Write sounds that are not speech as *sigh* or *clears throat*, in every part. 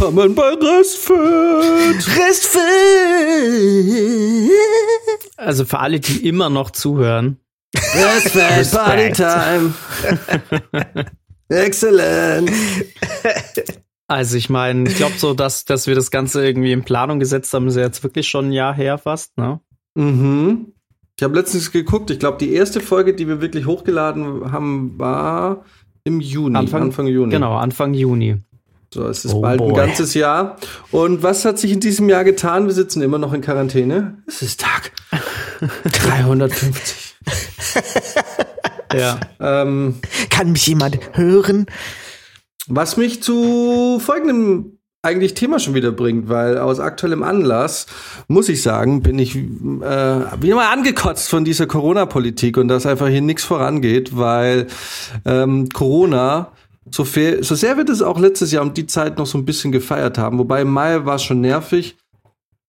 Willkommen bei Restfit. Restfit. Also für alle, die immer noch zuhören. Restfit, Party Time. Excellent. Also ich meine, ich glaube so, dass, dass wir das Ganze irgendwie in Planung gesetzt haben, ist ja jetzt wirklich schon ein Jahr her fast, ne? Mhm. Ich habe letztens geguckt, ich glaube, die erste Folge, die wir wirklich hochgeladen haben, war im Juni, Anfang, Anfang Juni. Genau, Anfang Juni. So, es ist Oh bald ein boy. ganzes Jahr. Und was hat sich in diesem Jahr getan? Wir sitzen immer noch in Quarantäne. Es ist Tag *laughs* 350. Ja. ähm, Kann mich jemand hören? was mich zu folgendem eigentlich Thema schon wieder bringt, weil aus aktuellem Anlass, muss ich sagen, bin ich äh, wieder mal angekotzt von dieser Corona-Politik und dass einfach hier nichts vorangeht, weil ähm, Corona, so, fair, so sehr wir das auch letztes Jahr um die Zeit noch so ein bisschen gefeiert haben, wobei Mai war es schon nervig,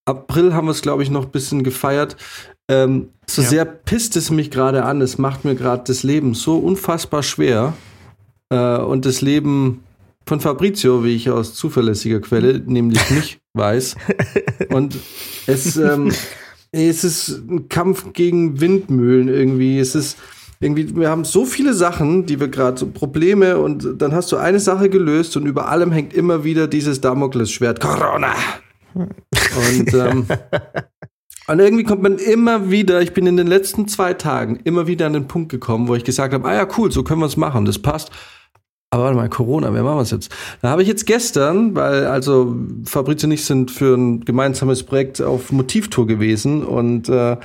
April haben wir es, glaube ich, noch ein bisschen gefeiert. Ähm, so Ja. sehr pisst es mich gerade an. Es macht mir gerade das Leben so unfassbar schwer. Äh, und das Leben von Fabrizio, wie ich aus zuverlässiger Quelle, nämlich mich, *laughs* weiß. Und es, ähm, *laughs* es ist ein Kampf gegen Windmühlen irgendwie. Es ist irgendwie, wir haben so viele Sachen, die wir gerade so Probleme und dann hast du eine Sache gelöst und über allem hängt immer wieder dieses Damoklesschwert Corona. Und, *laughs* ähm, und irgendwie kommt man immer wieder, ich bin in den letzten zwei Tagen immer wieder an den Punkt gekommen, wo ich gesagt habe, ah ja, cool, so können wir es machen, das passt. Aber warte mal, Corona, wer machen wir es jetzt? Da habe ich jetzt gestern, weil also Fabrizio und ich sind für ein gemeinsames Projekt auf Motivtour gewesen und äh,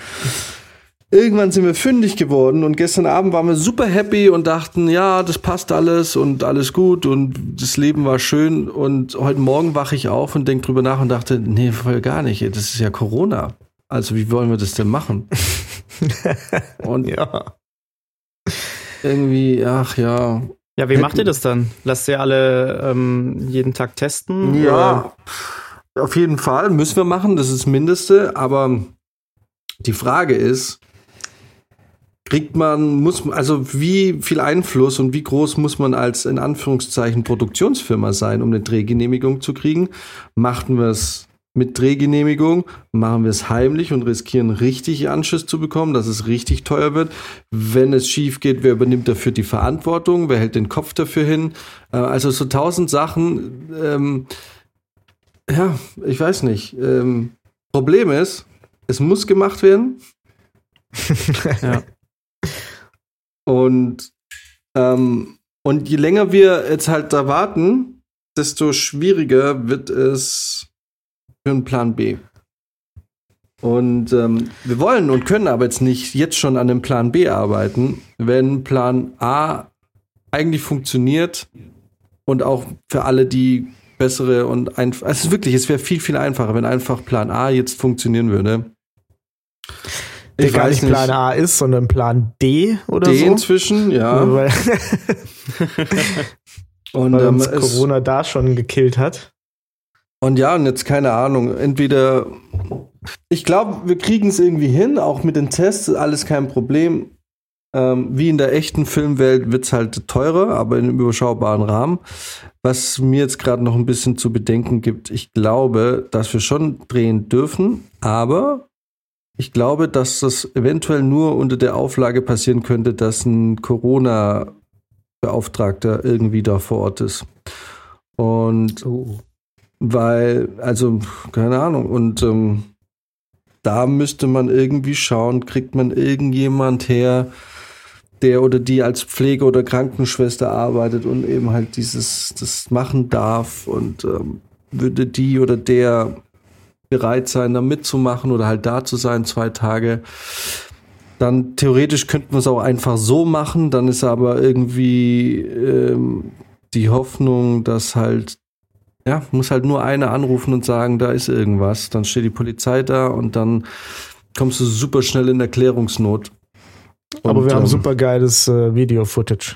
irgendwann sind wir fündig geworden und gestern Abend waren wir super happy und dachten, ja, das passt alles und alles gut und das Leben war schön und heute Morgen wache ich auf und denke drüber nach und dachte, nee, voll gar nicht, das ist ja Corona. Also wie wollen wir das denn machen? *laughs* und Ja. irgendwie, ach ja, Ja, wie macht ihr das dann? Lasst ihr alle ähm, jeden Tag testen? Ja, auf jeden Fall müssen wir machen, das ist das Mindeste. Aber die Frage ist, kriegt man, muss, also wie viel Einfluss und wie groß muss man als in Anführungszeichen Produktionsfirma sein, um eine Drehgenehmigung zu kriegen? Machten wir es mit Drehgenehmigung, machen wir es heimlich und riskieren richtig Anschiss zu bekommen, dass es richtig teuer wird. Wenn es schief geht, wer übernimmt dafür die Verantwortung? Wer hält den Kopf dafür hin? Äh, Also so tausend Sachen. Ähm, ja, ich weiß nicht. Ähm, Problem ist, es muss gemacht werden. *laughs* Ja. Und, ähm, und je länger wir jetzt halt da warten, desto schwieriger wird es für einen Plan B. Und ähm, wir wollen und können aber jetzt nicht jetzt schon an dem Plan B arbeiten, wenn Plan A eigentlich funktioniert und auch für alle die bessere und einfach. Also wirklich, es wäre viel, viel einfacher, wenn einfach Plan A jetzt funktionieren würde. Der gar nicht Plan A ist, sondern Plan D oder D so. inzwischen, ja. *laughs* Weil, *laughs* Und, weil ähm, uns Corona da schon gekillt hat. und ja, und jetzt keine Ahnung. Entweder, ich glaube, wir kriegen es irgendwie hin, auch mit den Tests, alles kein Problem. Ähm, wie in der echten Filmwelt wird es halt teurer, aber in einem überschaubaren Rahmen. Was mir jetzt gerade noch ein bisschen zu bedenken gibt, ich glaube, dass wir schon drehen dürfen, aber ich glaube, dass das eventuell nur unter der Auflage passieren könnte, dass ein Corona-Beauftragter irgendwie da vor Ort ist. Und Oh. weil, also, keine Ahnung, und ähm, da müsste man irgendwie schauen, kriegt man irgendjemand her, der oder die als Pflege- oder Krankenschwester arbeitet und eben halt dieses, das machen darf und ähm, würde die oder der bereit sein, da mitzumachen oder halt da zu sein, zwei Tage. Dann theoretisch könnten wir es auch einfach so machen, dann ist aber irgendwie ähm, die Hoffnung, dass halt ja, muss halt nur einer anrufen und sagen, da ist irgendwas. Dann steht die Polizei da und dann kommst du super schnell in Erklärungsnot. Aber Und, wir haben ähm, super geiles äh, Video-Footage.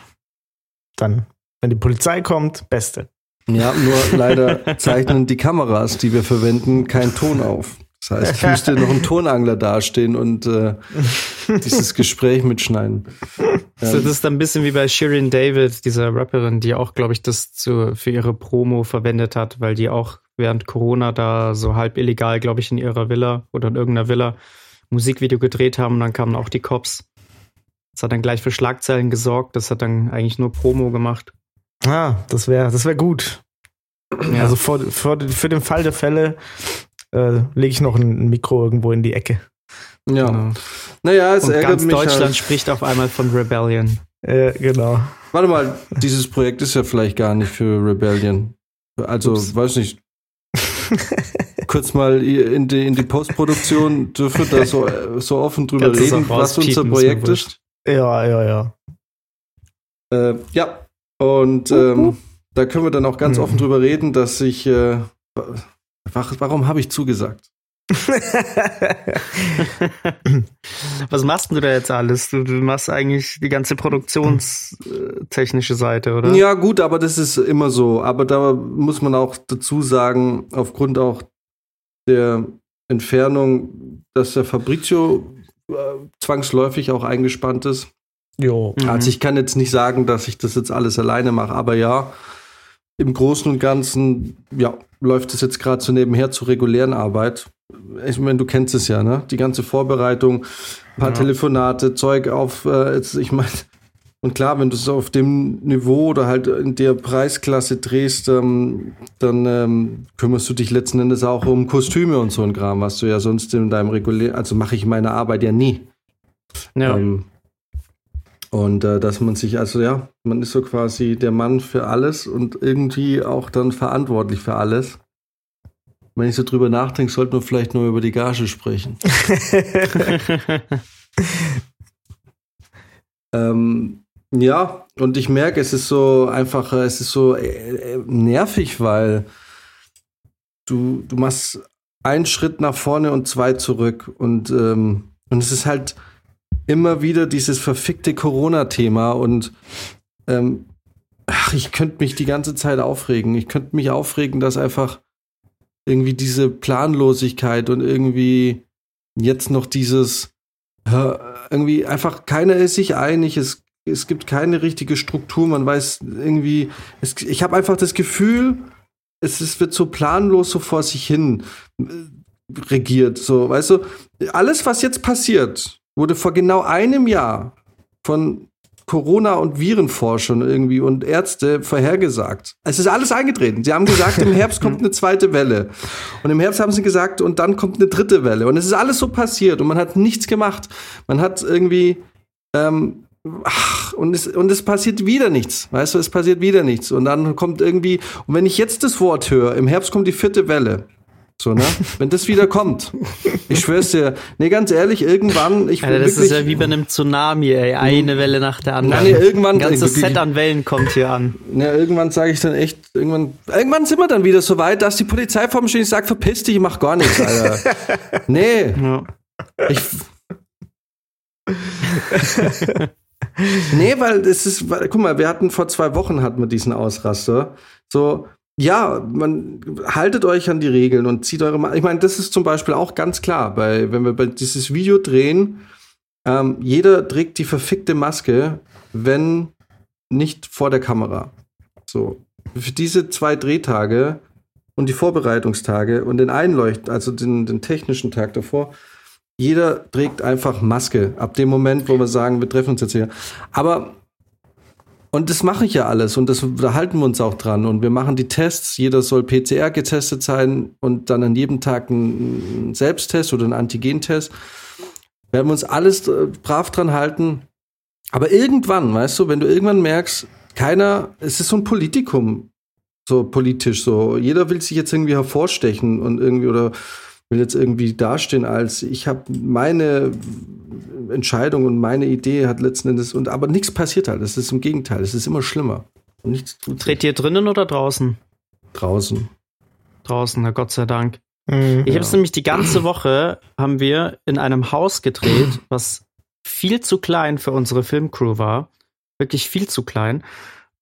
Dann, wenn die Polizei kommt, beste. Ja, nur leider zeichnen die Kameras, die wir verwenden, keinen Ton auf. Das heißt, ich müsste noch ein Tonangler dastehen und äh, dieses Gespräch mitschneiden. So, das ist dann ein bisschen wie bei Shirin David, dieser Rapperin, die auch, glaube ich, das zu, für ihre Promo verwendet hat, weil die auch während Corona da so halb illegal, glaube ich, in ihrer Villa oder in irgendeiner Villa Musikvideo gedreht haben und dann kamen auch die Cops. Das hat dann gleich für Schlagzeilen gesorgt, das hat dann eigentlich nur Promo gemacht. Ah, das wäre das wär gut. Ja. Also vor, vor, für den Fall der Fälle äh, lege ich noch ein Mikro irgendwo in die Ecke. Ja. Genau. Naja, es Und ärgert ganz mich Deutschland halt. spricht auf einmal von Rebellion. Äh, genau. Warte mal, dieses Projekt ist ja vielleicht gar nicht für Rebellion. Also, Ups. weiß nicht. *laughs* Kurz mal in die, in die Postproduktion dürfen wir da so, so offen drüber reden, was unser Projekt ist. Ja, ja, ja. Äh, ja, und ähm, da können wir dann auch ganz Mhm. offen drüber reden, dass ich. Äh, wa- warum habe ich zugesagt? *laughs* Was machst du da jetzt alles? Du, du machst eigentlich die ganze produktionstechnische Seite, oder? Ja, gut, aber das ist immer so. Aber da muss man auch dazu sagen, aufgrund auch der Entfernung, dass der Fabrizio äh, zwangsläufig auch eingespannt ist. Jo. Also ich kann jetzt nicht sagen, dass ich das jetzt alles alleine mache, aber ja, im Großen und Ganzen, ja, läuft es jetzt gerade so nebenher zur regulären Arbeit. Ich meine, du kennst es ja, ne? Die ganze Vorbereitung, ein paar Ja. Telefonate, Zeug auf, äh, jetzt, ich meine, und klar, wenn du es auf dem Niveau oder halt in der Preisklasse drehst, ähm, dann ähm, kümmerst du dich letzten Endes auch um Kostüme und so ein Kram, was du ja sonst in deinem regulären, also mache ich meine Arbeit ja nie. ja. Ähm, und äh, dass man sich, also ja, man ist so quasi der Mann für alles und irgendwie auch dann verantwortlich für alles. Wenn ich so drüber nachdenke, sollten wir vielleicht nur über die Gage sprechen. *laughs* Ähm, ja, und ich merke, es ist so einfach, es ist so äh, äh, nervig, weil du, du machst einen Schritt nach vorne und zwei zurück. Und, ähm, und es ist halt immer wieder dieses verfickte Corona-Thema und ähm, ach, ich könnte mich die ganze Zeit aufregen. Ich könnte mich aufregen, dass einfach irgendwie diese Planlosigkeit und irgendwie jetzt noch dieses ja, irgendwie einfach keiner ist sich einig, es, es gibt keine richtige Struktur, man weiß irgendwie, es, ich habe einfach das Gefühl, es, es wird so planlos so vor sich hin äh, regiert, so, weißt du, alles, was jetzt passiert, wurde vor genau einem Jahr von Corona- und Virenforschern irgendwie und Ärzte vorhergesagt. Es ist alles eingetreten. Sie haben gesagt, im Herbst kommt eine zweite Welle. Und im Herbst haben sie gesagt, und dann kommt eine dritte Welle. Und es ist alles so passiert und man hat nichts gemacht. Man hat irgendwie, ähm, ach, und es, und es passiert wieder nichts. Weißt du, es passiert wieder nichts. Und dann kommt irgendwie, und wenn ich jetzt das Wort höre, im Herbst kommt die vierte Welle. So, ne? Wenn das wieder kommt. Ich schwör's dir. Nee, ganz ehrlich, irgendwann, ich Alter, will das wirklich, ist ja wie bei einem Tsunami, ey. Eine Welle nach der anderen. Nein, nee, irgendwann- Ein ganzes Set an Wellen kommt hier an. Ja, irgendwann sage ich dann echt, irgendwann, irgendwann sind wir dann wieder so weit, dass die Polizei vor mir steht und sagt, verpiss dich, ich mach gar nichts, Alter. *laughs* nee, Ja. ich. nee, weil es ist, weil, guck mal, wir hatten vor zwei Wochen hatten wir diesen Ausraster. So, ja, man haltet euch an die Regeln und zieht eure. Ma ich meine, das ist zum Beispiel auch ganz klar, bei, wenn wir bei dieses Video drehen, ähm, jeder trägt die verfickte Maske, wenn nicht vor der Kamera. So. Für diese zwei Drehtage und die Vorbereitungstage und den Einleucht, also den, den technischen Tag davor, jeder trägt einfach Maske. Ab dem Moment, wo wir sagen, wir treffen uns jetzt hier. Aber, und das mache ich ja alles und das, da halten wir uns auch dran und wir machen die Tests. Jeder soll PCR getestet sein und dann an jedem Tag ein, ein Selbsttest oder ein Antigentest. Werden wir uns alles äh, brav dran halten. Aber irgendwann, weißt du, wenn du irgendwann merkst, keiner, es ist so ein Politikum, so politisch, so jeder will sich jetzt irgendwie hervorstechen und irgendwie oder will jetzt irgendwie dastehen als ich habe meine Entscheidung und meine Idee hat letzten Endes und aber nichts passiert halt. Es ist im Gegenteil, es ist immer schlimmer. Und nichts tut Dreht ihr drinnen oder draußen? draußen. Draußen, na Gott sei Dank. Mhm. Ich habe es nämlich die ganze Woche haben wir in einem Haus gedreht, was viel zu klein für unsere Filmcrew war. Wirklich viel zu klein.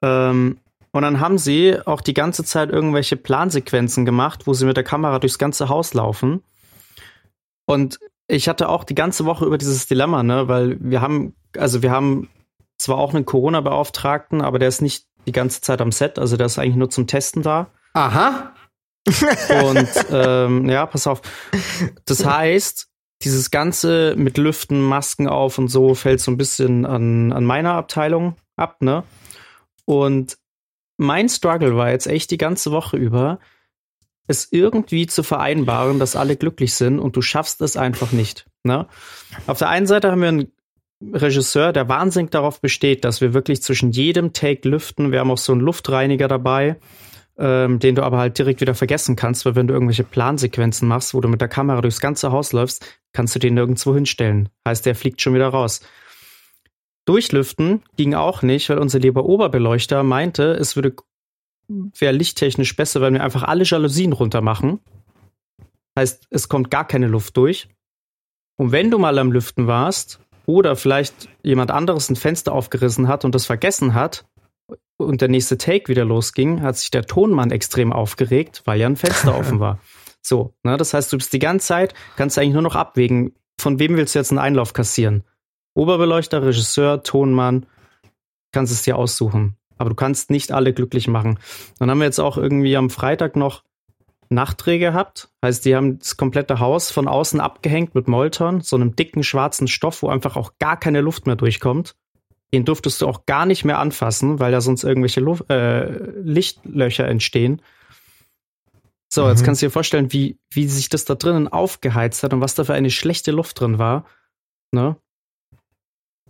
Ähm, und dann haben sie auch die ganze Zeit irgendwelche Plansequenzen gemacht, wo sie mit der Kamera durchs ganze Haus laufen. Und ich hatte auch die ganze Woche über dieses Dilemma, ne, weil wir haben, also wir haben zwar auch einen Corona-Beauftragten, aber der ist nicht die ganze Zeit am Set, also der ist eigentlich nur zum Testen da. Aha. Und *laughs* ähm, ja, pass auf. Das heißt, dieses Ganze mit Lüften, Masken auf und so fällt so ein bisschen an, an meiner Abteilung ab, ne? Und mein Struggle war jetzt echt die ganze Woche über, es irgendwie zu vereinbaren, dass alle glücklich sind und du schaffst es einfach nicht. Ne? Auf der einen Seite haben wir einen Regisseur, der wahnsinnig darauf besteht, dass wir wirklich zwischen jedem Take lüften. Wir haben auch so einen Luftreiniger dabei, ähm, den du aber halt direkt wieder vergessen kannst, weil wenn du irgendwelche Plansequenzen machst, wo du mit der Kamera durchs ganze Haus läufst, kannst du den nirgendwo hinstellen. Heißt, der fliegt schon wieder raus. Durchlüften ging auch nicht, weil unser lieber Oberbeleuchter meinte, es würde wäre lichttechnisch besser, wenn wir einfach alle Jalousien runter machen. Heißt, es kommt gar keine Luft durch. Und wenn du mal am Lüften warst oder vielleicht jemand anderes ein Fenster aufgerissen hat und das vergessen hat und der nächste Take wieder losging, hat sich der Tonmann extrem aufgeregt, weil ja ein Fenster offen *laughs* war. So, ne, das heißt, du bist die ganze Zeit, kannst eigentlich nur noch abwägen, von wem willst du jetzt einen Einlauf kassieren? Oberbeleuchter, Regisseur, Tonmann, kannst es dir aussuchen. Aber du kannst nicht alle glücklich machen. Dann haben wir jetzt auch irgendwie am Freitag noch Nachträge gehabt. Heißt, die haben das komplette Haus von außen abgehängt mit Molton, so einem dicken schwarzen Stoff, wo einfach auch gar keine Luft mehr durchkommt. Den durftest du auch gar nicht mehr anfassen, weil da sonst irgendwelche Luft, äh, Lichtlöcher entstehen. So, mhm. jetzt kannst du dir vorstellen, wie, wie sich das da drinnen aufgeheizt hat und was da für eine schlechte Luft drin war. Ne?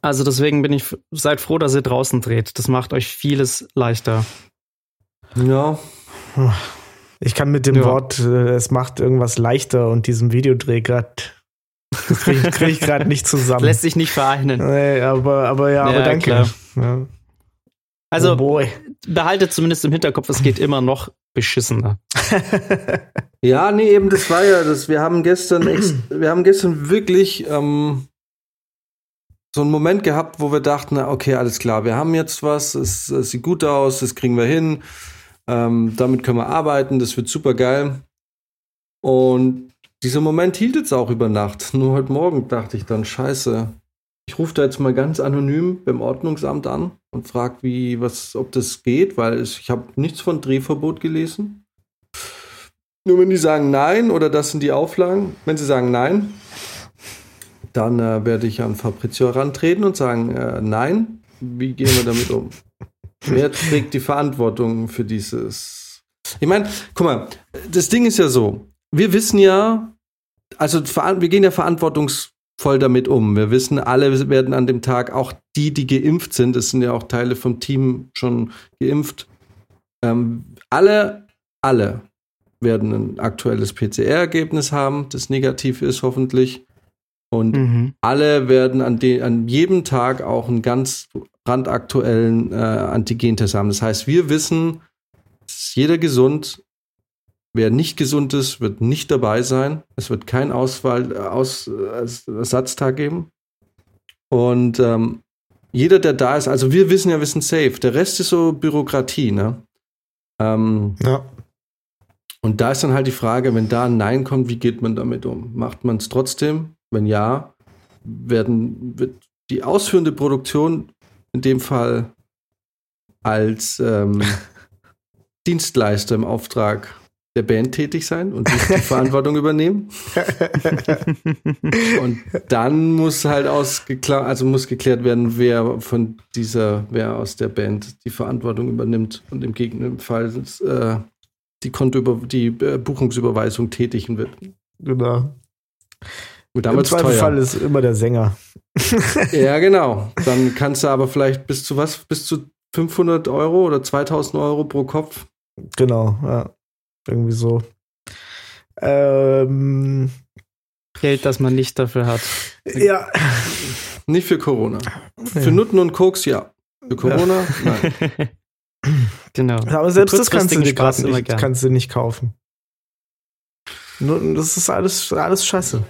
Also deswegen bin ich, seid froh, dass ihr draußen dreht. Das macht euch vieles leichter. Ja. Ich kann mit dem ja. Wort, äh, es macht irgendwas leichter und diesem Videodreh gerade kriege krieg ich gerade nicht zusammen. Lässt sich nicht vereinen. Nee, aber, aber ja, ja aber danke. Ja. Also oh behaltet zumindest im Hinterkopf, es geht immer noch beschissener. *laughs* ja, nee, eben das war ja das. Wir haben gestern, wir haben gestern wirklich ähm, so einen Moment gehabt, wo wir dachten, okay, alles klar, wir haben jetzt was, es, es sieht gut aus, das kriegen wir hin, ähm, damit können wir arbeiten, das wird super geil. Und dieser Moment hielt jetzt auch über Nacht. Nur heute Morgen dachte ich dann, scheiße, ich rufe da jetzt mal ganz anonym beim Ordnungsamt an und frage, wie, was, ob das geht, weil es, ich habe nichts von Drehverbot gelesen. Nur wenn die sagen nein oder das sind die Auflagen, wenn sie sagen nein, dann äh, werde ich an Fabrizio herantreten und sagen, äh, nein, wie gehen wir damit um? Wer trägt die Verantwortung für dieses? Ich meine, guck mal, das Ding ist ja so, wir wissen ja, also wir gehen ja verantwortungsvoll damit um. Wir wissen, alle werden an dem Tag, auch die, die geimpft sind, es sind ja auch Teile vom Team schon geimpft, ähm, alle, alle werden ein aktuelles PCR-Ergebnis haben, das negativ ist hoffentlich. Und mhm. alle werden an, de, an jedem Tag auch einen ganz brandaktuellen äh, Antigentest haben. Das heißt, wir wissen, ist jeder gesund. Wer nicht gesund ist, wird nicht dabei sein. Es wird keinen Auswahl, äh, Aus, Ersatztag geben. Und ähm, jeder, der da ist, also wir wissen ja, wir sind safe. Der Rest ist so Bürokratie, ne? Ähm, ja. Und da ist dann halt die Frage, wenn da ein Nein kommt, wie geht man damit um? Macht man es trotzdem? Wenn ja, werden, wird die ausführende Produktion in dem Fall als ähm, *laughs* Dienstleister im Auftrag der Band tätig sein und die *laughs* Verantwortung übernehmen. *laughs* und dann muss halt ausgeklärt, also muss geklärt werden, wer von dieser, wer aus der Band die Verantwortung übernimmt und im Gegenfall äh, die Konto die äh, Buchungsüberweisung tätigen wird. Genau. Gut, Im Zweifelsfall teuer. ist immer der Sänger. *laughs* ja, genau. Dann *laughs* kannst du aber vielleicht bis zu was? Bis zu 500 Euro oder 2000 Euro pro Kopf. Genau, ja. Irgendwie so. Ähm, Geld, das man nicht dafür hat. Ja. Nicht für Corona. Ja. Für Nutten und Koks, ja. Für Corona, ja. nein. *laughs* Genau. Aber selbst das kannst du, nicht, kannst du nicht kaufen. Das ist alles, alles scheiße.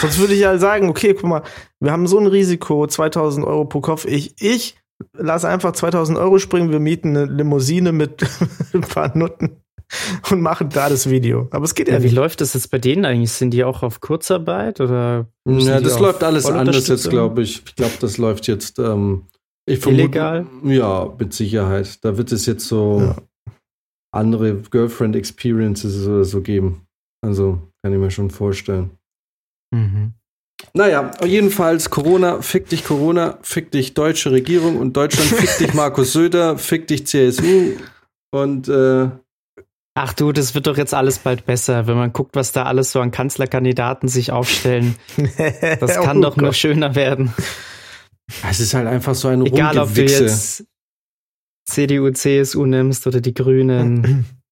Sonst würde ich ja sagen, okay, guck mal, wir haben so ein Risiko, 2000 Euro pro Kopf. Ich, ich lasse einfach 2000 Euro springen, wir mieten eine Limousine mit *laughs* ein paar Nutten und machen da das Video. Aber es geht ja, ja nicht. Wie läuft das jetzt bei denen eigentlich? Sind die auch auf Kurzarbeit oder? Ja, das läuft alles anders jetzt, glaube ich. Ich glaube, das läuft jetzt ähm, Ich vermute, Illegal? Ja, mit Sicherheit. Da wird es jetzt so Ja. andere Girlfriend-Experiences oder so geben. Also kann ich mir schon vorstellen. Mhm. Naja, jedenfalls Corona, fick dich Corona, fick dich deutsche Regierung und Deutschland, fick dich *laughs* Markus Söder, fick dich CSU und äh, Ach du, das wird doch jetzt alles bald besser, wenn man guckt, was da alles so an Kanzlerkandidaten sich aufstellen. *laughs* Das kann Oh doch nur Gott. schöner werden. es ist halt einfach so ein Egal, ob du jetzt CDU, CSU nimmst oder die Grünen. *clears throat*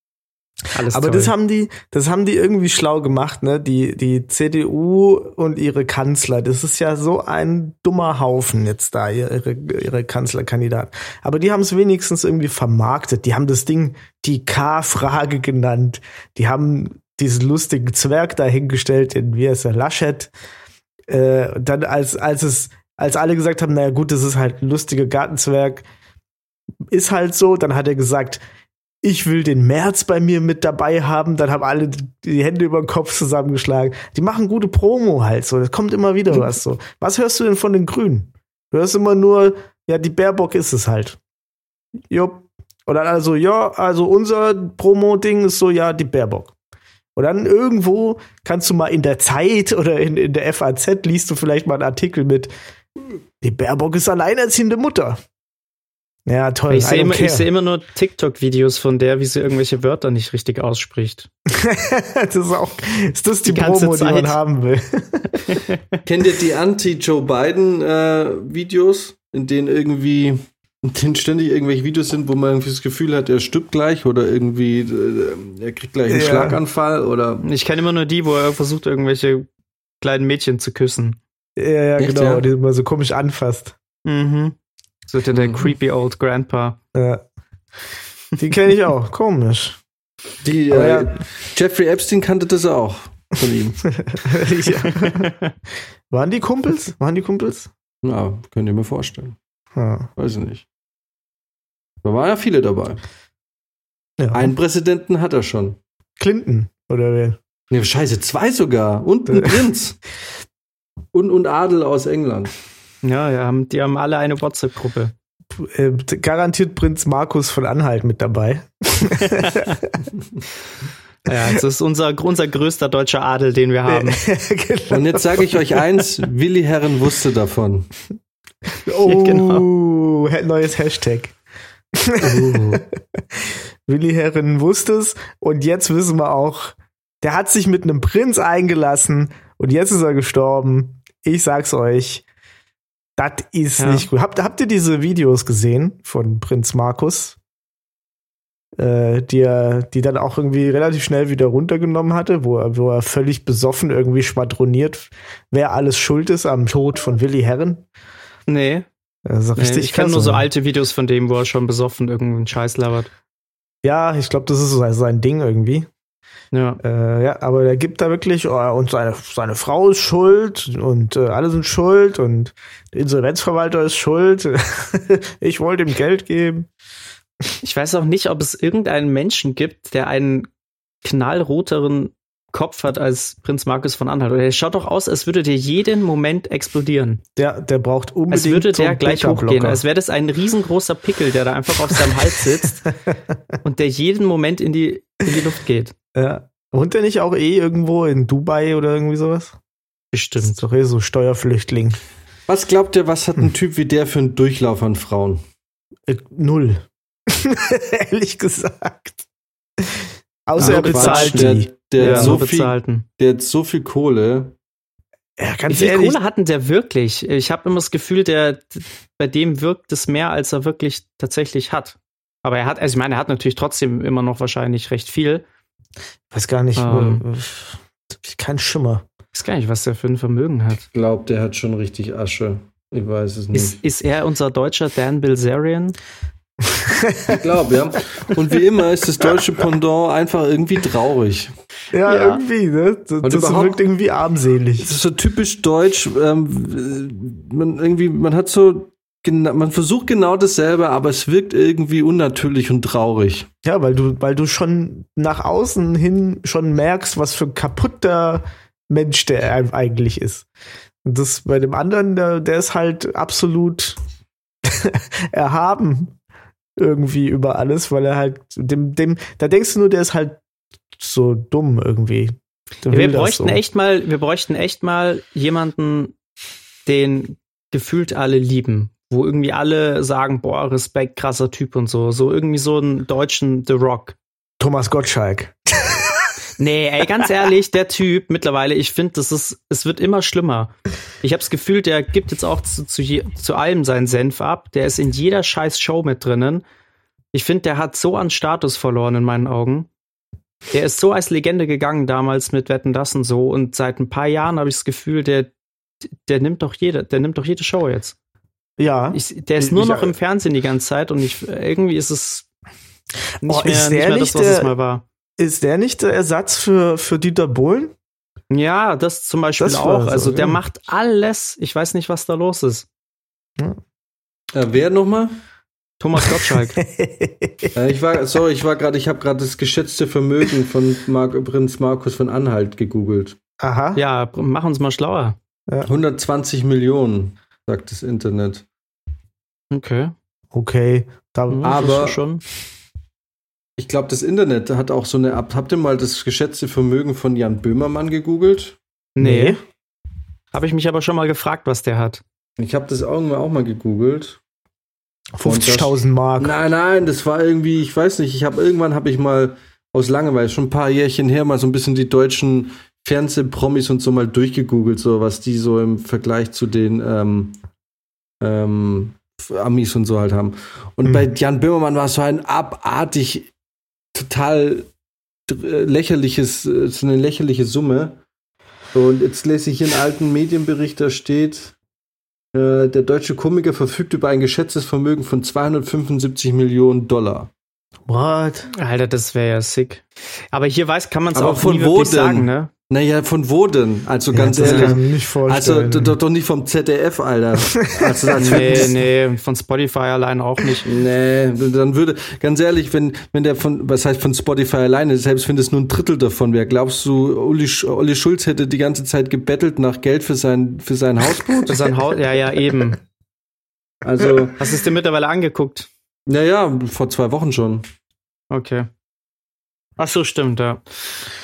Alles Aber toll. das haben die, das haben die irgendwie schlau gemacht, ne? Die, die CDU und ihre Kanzler. Das ist ja so ein dummer Haufen jetzt da, ihre, ihre Kanzlerkandidaten. Aber die haben es wenigstens irgendwie vermarktet. Die haben das Ding die K-Frage genannt. Die haben diesen lustigen Zwerg dahingestellt, in wie heißt er, Laschet. Äh, dann als, als es, als alle gesagt haben, naja gut, das ist halt ein lustiger Gartenzwerg, ist halt so, dann hat er gesagt, ich will den März bei mir mit dabei haben, dann haben alle die Hände über den Kopf zusammengeschlagen. Die machen gute Promo halt so, das kommt immer wieder was so. Was hörst du denn von den Grünen? Du hörst immer nur, ja, die Baerbock ist es halt. Jupp. Und dann also, ja, also unser Promo-Ding ist so, ja, die Baerbock. Und dann irgendwo kannst du mal in der Zeit oder in, in der FAZ liest du vielleicht mal einen Artikel mit, die Baerbock ist alleinerziehende Mutter. Ja, toll. Ich sehe immer, ich seh immer nur TikTok-Videos von der, wie sie irgendwelche Wörter nicht richtig ausspricht. *laughs* das ist auch, ist das die, Die ganze Promo, die man Zeit. haben will? *laughs* Kennt ihr die Anti-Joe Biden-Videos, in denen irgendwie, in denen ständig irgendwelche Videos sind, wo man irgendwie das Gefühl hat, er stirbt gleich oder irgendwie, äh, er kriegt gleich einen Ja. Schlaganfall oder. Ich kenne immer nur die, wo er versucht, irgendwelche kleinen Mädchen zu küssen. Ja, ja, Echt, genau, ja? die man so komisch anfasst. Mhm. So der, der Mhm. creepy old Grandpa. Ja. Die kenne ich auch. Komisch. Die, äh, ja. Jeffrey Epstein kannte das auch von ihm. *laughs* ja. Waren die Kumpels? Waren die Kumpels? Ja, könnt ihr mir vorstellen. Ja. Weiß ich nicht. Da waren ja viele dabei. ja. Einen Präsidenten hat er schon. Clinton, oder wer? Ne, scheiße, zwei sogar. Und ein *laughs* Prinz. Und, und Adel aus England. Ja, ja, haben- die haben alle eine WhatsApp-Gruppe. Äh, garantiert Prinz Markus von Anhalt mit dabei. *laughs* Ja, das ist unser, unser größter deutscher Adel, den wir haben. *laughs* genau. Und jetzt sage ich euch eins, Willi Herren wusste davon. Oh, *laughs* genau. neues Hashtag. Uh. Willi Herren wusste es und jetzt wissen wir auch, der hat sich mit einem Prinz eingelassen und jetzt ist er gestorben. Ich sag's euch, das ist Ja. nicht gut. Habt, habt ihr diese Videos gesehen von Prinz Markus? Äh, die, er, die dann auch irgendwie relativ schnell wieder runtergenommen hatte, wo er, wo er völlig besoffen irgendwie schwadroniert, wer alles schuld ist am Tod von Willi Herren. Nee, Also nee richtig ich kenne nur so alte Videos von dem, wo er schon besoffen irgendeinen Scheiß labert. Ja, ich glaube, das ist so sein Ding irgendwie. Ja. Äh, ja, aber der gibt da wirklich, oh, und seine, seine Frau ist schuld und äh, alle sind schuld und der Insolvenzverwalter ist schuld. *laughs* ich wollte ihm Geld geben. Ich weiß auch nicht, ob es irgendeinen Menschen gibt, der einen knallroteren Kopf hat als Prinz Markus von Anhalt. Oder der schaut doch aus, als würde der jeden Moment explodieren. Der, der braucht unbedingt. Als würde der gleich hochgehen. Als wäre das ein riesengroßer Pickel, der da einfach auf seinem Hals sitzt *laughs* und der jeden Moment in die, in die Luft geht. Ja. Wohnt der nicht auch eh irgendwo in Dubai oder irgendwie sowas? Das Bestimmt. ist doch eh so Steuerflüchtling. Was glaubt ihr, was hat ein Typ wie der für einen Durchlauf an Frauen? Äh, null. *laughs* Ehrlich gesagt. Außer er bezahlt der, die. der, Ja, hat so viel, bezahlten. der hat so viel Kohle. Ja, Wie ganz viel ehrlich. Kohle hatten der wirklich? Ich habe immer das Gefühl, der, bei dem wirkt es mehr, als er wirklich tatsächlich hat. Aber er hat, also ich meine, er hat natürlich trotzdem immer noch wahrscheinlich recht viel. Weiß gar nicht. Ähm. äh, kein Schimmer. Ich weiß gar nicht, was der für ein Vermögen hat. Ich glaube, der hat schon richtig Asche. Ich weiß es nicht. Ist, ist er unser deutscher Dan Bilzerian? Ich glaube, ja. Und wie immer ist das deutsche Pendant einfach irgendwie traurig. Ja, Ja. irgendwie, ne? Das, Und das wirkt irgendwie armselig. Es ist so typisch deutsch. Ähm, man irgendwie, man hat so, gena- man versucht genau dasselbe, aber es wirkt irgendwie unnatürlich und traurig. Ja, weil du, weil du schon nach außen hin schon merkst, was für ein kaputter Mensch der eigentlich ist. Und das bei dem anderen, der, der ist halt absolut *laughs* erhaben irgendwie über alles, weil er halt dem, dem, da denkst du nur, der ist halt so dumm irgendwie. Der wir bräuchten so. echt mal, wir bräuchten echt mal jemanden, den gefühlt alle lieben, wo irgendwie alle sagen, boah, Respekt, krasser Typ und so, so irgendwie so einen deutschen The Rock. Thomas Gottschalk. Nee, ey, ganz ehrlich, der Typ mittlerweile, ich finde, das ist, es wird immer schlimmer. Ich habe das Gefühl, der gibt jetzt auch zu, zu, zu allem seinen Senf ab. Der ist in jeder scheiß Show mit drinnen. Ich finde, der hat so an Status verloren in meinen Augen. Der ist so als Legende gegangen damals mit Wetten das und so. Und seit ein paar Jahren habe ich das Gefühl, der, der nimmt doch jede, der nimmt doch jede Show jetzt. Ja. Ich, der ist Ich- nur ich- noch im Fernsehen die ganze Zeit und ich, irgendwie ist es nicht, Oh, mehr, ist nicht der mehr das, was es der- mal war. Ist der nicht der Ersatz für, für Dieter Bohlen? Ja, das zum Beispiel Das auch. so, also der ja. macht alles. Ich weiß nicht, was da los ist. Äh, wer nochmal? Thomas Gottschalk. *laughs* Äh, ich war, sorry, ich war gerade, ich habe gerade das geschätzte Vermögen von Mark, Prinz Markus von Anhalt gegoogelt. Aha. ja, mach uns mal schlauer. 120 Millionen, sagt das Internet. Okay. Okay. Da, Ja, Aber- schon. Ich glaube, das Internet hat auch so eine. Ab- Habt ihr mal das geschätzte Vermögen von Jan Böhmermann gegoogelt? Nee. Habe ich mich aber schon mal gefragt, was der hat. Ich habe das irgendwann auch mal gegoogelt. 50.000 Mark. Nein, nein, das war irgendwie, ich weiß nicht, ich habe irgendwann habe ich mal aus Langeweile, schon ein paar Jährchen her, mal so ein bisschen die deutschen Fernsehpromis und so mal durchgegoogelt, so was die so im Vergleich zu den ähm, ähm, Amis und so halt haben. Und Mhm. bei Jan Böhmermann war es so ein abartig, total äh, lächerliches, äh, so eine lächerliche Summe. Und jetzt lese ich hier einen alten Medienbericht, da steht, äh, der deutsche Komiker verfügt über ein geschätztes Vermögen von 275 Millionen Dollar. What? Alter, das wäre ja sick. Aber hier weiß, kann man es auch von nie wo denn? sagen, ne? Naja, von wo denn? Also Ja, ganz das ehrlich. nicht Also vorstellen. doch doch nicht vom ZDF, Alter. *laughs* Also, als Nee, nee, von Spotify allein auch nicht. Nee, dann würde, ganz ehrlich, wenn, wenn der von, was heißt von Spotify alleine, selbst wenn das nur ein Drittel davon wäre, glaubst du, Uli, Uli Schulz hätte die ganze Zeit gebettelt nach Geld für sein, für sein Hausboot? Für sein Haus, ja, ja, eben. Also, Hast du es dir mittlerweile angeguckt? Naja, vor zwei Wochen schon. Okay. Ach so, stimmt, ja.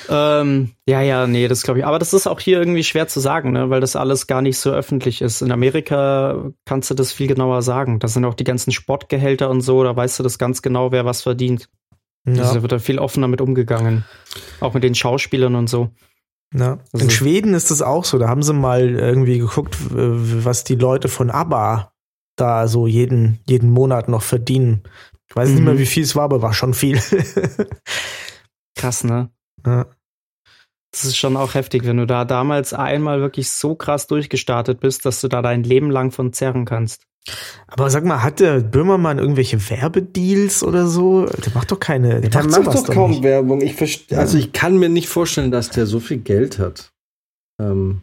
Ähm, ja, ja, nee, das glaube ich. Aber das ist auch hier irgendwie schwer zu sagen, ne, weil das alles gar nicht so öffentlich ist. In Amerika kannst du das viel genauer sagen. Da sind auch die ganzen Sportgehälter und so, da weißt du das ganz genau, wer was verdient. ja. Also da wird da viel offener mit umgegangen. Auch mit den Schauspielern und so. Ja. Also- In Schweden ist das auch so. Da haben sie mal irgendwie geguckt, was die Leute von ABBA da so jeden, jeden Monat noch verdienen. Ich weiß nicht Mhm. mehr, wie viel es war, aber war schon viel. *laughs* Krass, ne? ja. Das ist schon auch heftig, wenn du da damals einmal wirklich so krass durchgestartet bist, dass du da dein Leben lang von zerren kannst. Aber sag mal, hat der Böhmermann irgendwelche Werbedeals oder so? Der macht doch keine. Der, Der macht, macht doch kaum nicht. Werbung. Ich Ja. Also ich kann mir nicht vorstellen, dass der so viel Geld hat. Ähm,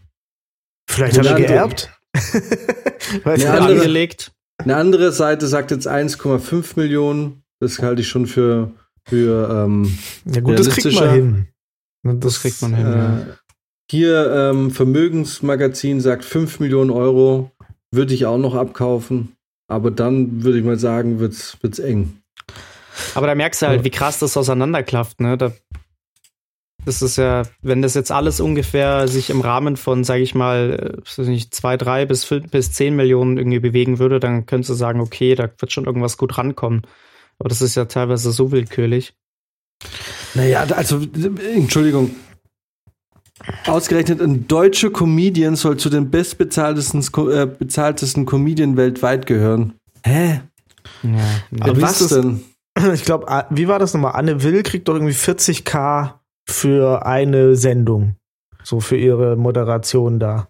Vielleicht hat er geerbt. *laughs* Weiß Eine andere- angelegt. Eine andere Seite sagt jetzt 1,5 Millionen. Das halte ich schon für, für ähm, ja gut, das kriegt man hin. Das kriegt man hin, ja. äh, hier ähm, Vermögensmagazin sagt 5 Millionen Euro. Würde ich auch noch abkaufen. Aber dann würde ich mal sagen, wird's, wird's eng. Aber da merkst du halt, wie krass das auseinanderklafft, ne? Da, das ist ja, wenn das jetzt alles ungefähr sich im Rahmen von, sage ich mal, äh, weiß nicht, zwei, drei bis fünf bis zehn Millionen irgendwie bewegen würde, dann könntest du sagen, okay, da wird schon irgendwas gut rankommen. Aber das ist ja teilweise so willkürlich. Naja, also, Entschuldigung. Ausgerechnet ein deutscher Comedian soll zu den bestbezahltesten äh, bezahltesten Comedian weltweit gehören. Hä? Ja, Aber was denn? Ich glaube, wie war das nochmal? Anne Will kriegt doch irgendwie 40k für eine Sendung. So für ihre Moderation da.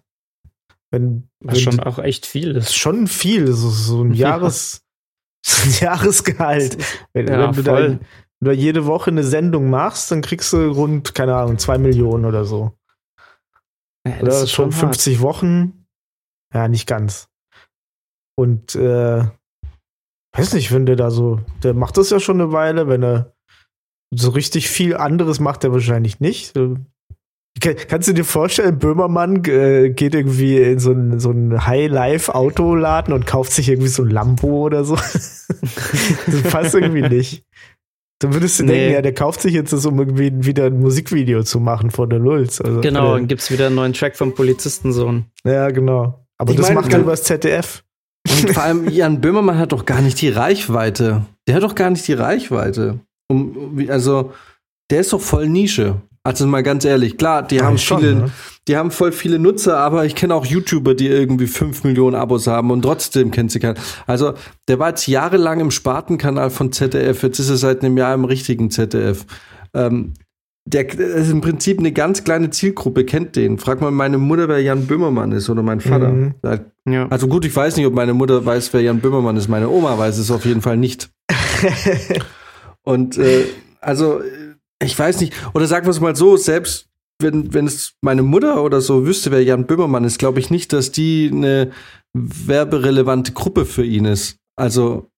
Wenn, was wenn schon auch echt viel das ist schon viel, so, so ein Ja. *laughs* Jahres, *laughs* so ein Jahresgehalt. Wenn, Ja, wenn, du da, voll. da jede Woche eine Sendung machst, dann kriegst du rund, keine Ahnung, zwei Millionen oder so. Ja, Oder das ist schon schon hart. 50 Wochen. Ja, nicht ganz. Und äh, weiß nicht, wenn der da so, der macht das ja schon eine Weile, wenn er so richtig viel anderes macht er wahrscheinlich nicht. Äh, Kannst du dir vorstellen, Böhmermann äh, geht irgendwie in so ein, so High-Life-Autoladen und kauft sich irgendwie so ein Lambo oder so? *laughs* das passt irgendwie *laughs* nicht. Dann würdest du nee. denken, ja, der kauft sich jetzt das, um irgendwie wieder ein Musikvideo zu machen von der Lulz. Also genau, dann gibt's wieder einen neuen Track vom Polizistensohn. Ja, genau. Aber ich das mein, macht er übers ZDF. Und vor allem, *laughs* Jan Böhmermann hat doch gar nicht die Reichweite. Der hat doch gar nicht die Reichweite. Um, also, der ist doch voll Nische. Also mal ganz ehrlich, klar, die ja, haben schon, viele, ne? die haben voll viele Nutzer, aber ich kenne auch YouTuber, die irgendwie fünf Millionen Abos haben und trotzdem kennt sie keinen. Also der war jetzt jahrelang im Spartenkanal von ZDF, jetzt ist er seit einem Jahr im richtigen ZDF. Ähm, der ist im Prinzip eine ganz kleine Zielgruppe, kennt den. Frag mal meine Mutter, wer Jan Böhmermann ist oder mein Vater. Mhm. Ja. Also gut, ich weiß nicht, ob meine Mutter weiß, wer Jan Böhmermann ist. Meine Oma weiß es auf jeden Fall nicht. *laughs* und äh, also ich weiß nicht, oder sagen wir es mal so, selbst wenn, wenn es meine Mutter oder so wüsste, wer Jan Böhmermann ist, glaube ich nicht, dass die eine werberelevante Gruppe für ihn ist. Also,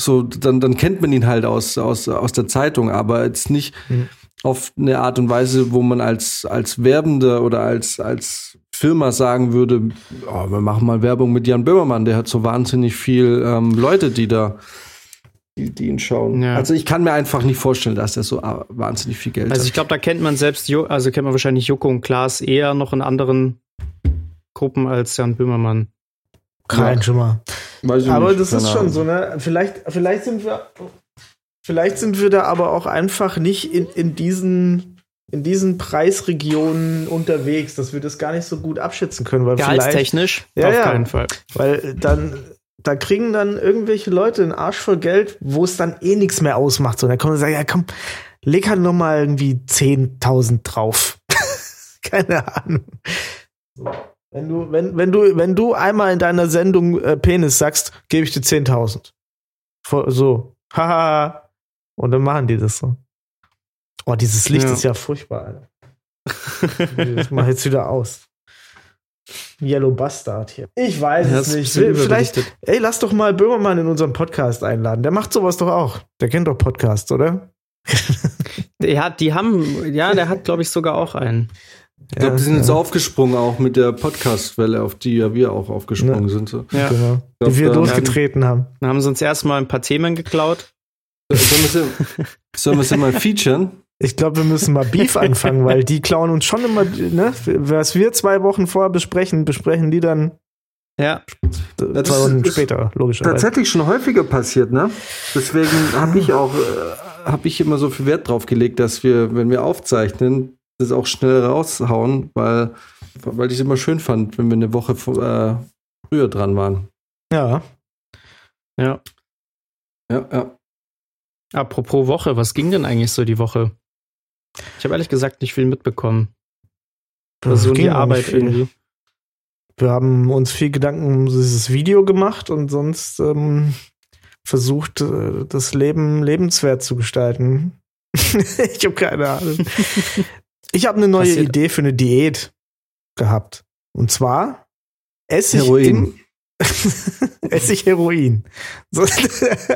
so, dann, dann kennt man ihn halt aus, aus, aus der Zeitung, aber jetzt nicht mhm. auf eine Art und Weise, wo man als, als Werbender oder als, als Firma sagen würde, oh, wir machen mal Werbung mit Jan Böhmermann, der hat so wahnsinnig viel ähm, Leute, die da die, die ihn schauen. Ja. Also ich kann mir einfach nicht vorstellen, dass er so ah, wahnsinnig viel Geld also hat. Also ich glaube, da kennt man selbst, also kennt man wahrscheinlich Joko und Klaas eher noch in anderen Gruppen als Jan Böhmermann. Kein ja. Schimmer. aber das ist schon so, ne? Vielleicht, vielleicht sind wir, vielleicht sind wir da aber auch einfach nicht in, in diesen, in diesen Preisregionen unterwegs, dass wir das gar nicht so gut abschätzen können. Weil Gehaltstechnisch? Ja, auf ja, keinen Fall. Weil dann, da kriegen dann irgendwelche Leute einen Arsch voll Geld, wo es dann eh nichts mehr ausmacht. So, dann kommen und sagen, ja komm, leg halt noch mal irgendwie 10.000 drauf. *laughs* Keine Ahnung. Wenn du, wenn, wenn du, wenn du einmal in deiner Sendung äh, Penis sagst, gebe ich dir 10.000. So, haha. Und dann machen die das so. Oh, dieses Licht ja. ist ja furchtbar, Alter. das mach jetzt wieder aus. Yellow Bastard hier. Ich weiß ja, es nicht. Vielleicht, ey, lass doch mal Böhmermann in unseren Podcast einladen. Der macht sowas doch auch. Der kennt doch Podcasts, oder? *laughs* ja, die haben, ja, der hat, glaube ich, sogar auch einen. Ich glaube, die sind ja. jetzt aufgesprungen, auch mit der Podcast-Welle, auf die ja wir auch aufgesprungen ja. sind. So. Ja, genau. Glaub, die wir losgetreten haben. Dann haben sie uns erstmal ein paar Themen geklaut. Sollen wir sie mal *laughs* featuren? Ich glaube, wir müssen mal Beef *laughs* anfangen, weil die klauen uns schon immer, ne? Was wir zwei Wochen vorher besprechen, besprechen die dann ja. Zwei Wochen später, logischerweise. Tatsächlich schon häufiger passiert, ne? Deswegen habe ich auch, äh, habe ich immer so viel Wert drauf gelegt, dass wir, wenn wir aufzeichnen, das auch schnell raushauen, weil, weil ich es immer schön fand, wenn wir eine Woche äh, früher dran waren. Ja. Ja. Ja, ja. Apropos Woche, was ging denn eigentlich so die Woche? Ich habe ehrlich gesagt nicht viel mitbekommen. Also die Arbeit irgendwie. Wir haben uns viel Gedanken um dieses Video gemacht und sonst ähm, versucht, äh, das Leben lebenswert zu gestalten. *laughs* ich habe keine Ahnung. Ich habe eine neue Passiert. Idee für eine Diät gehabt. Und zwar esse ich Heroin. *laughs* esse ich Heroin.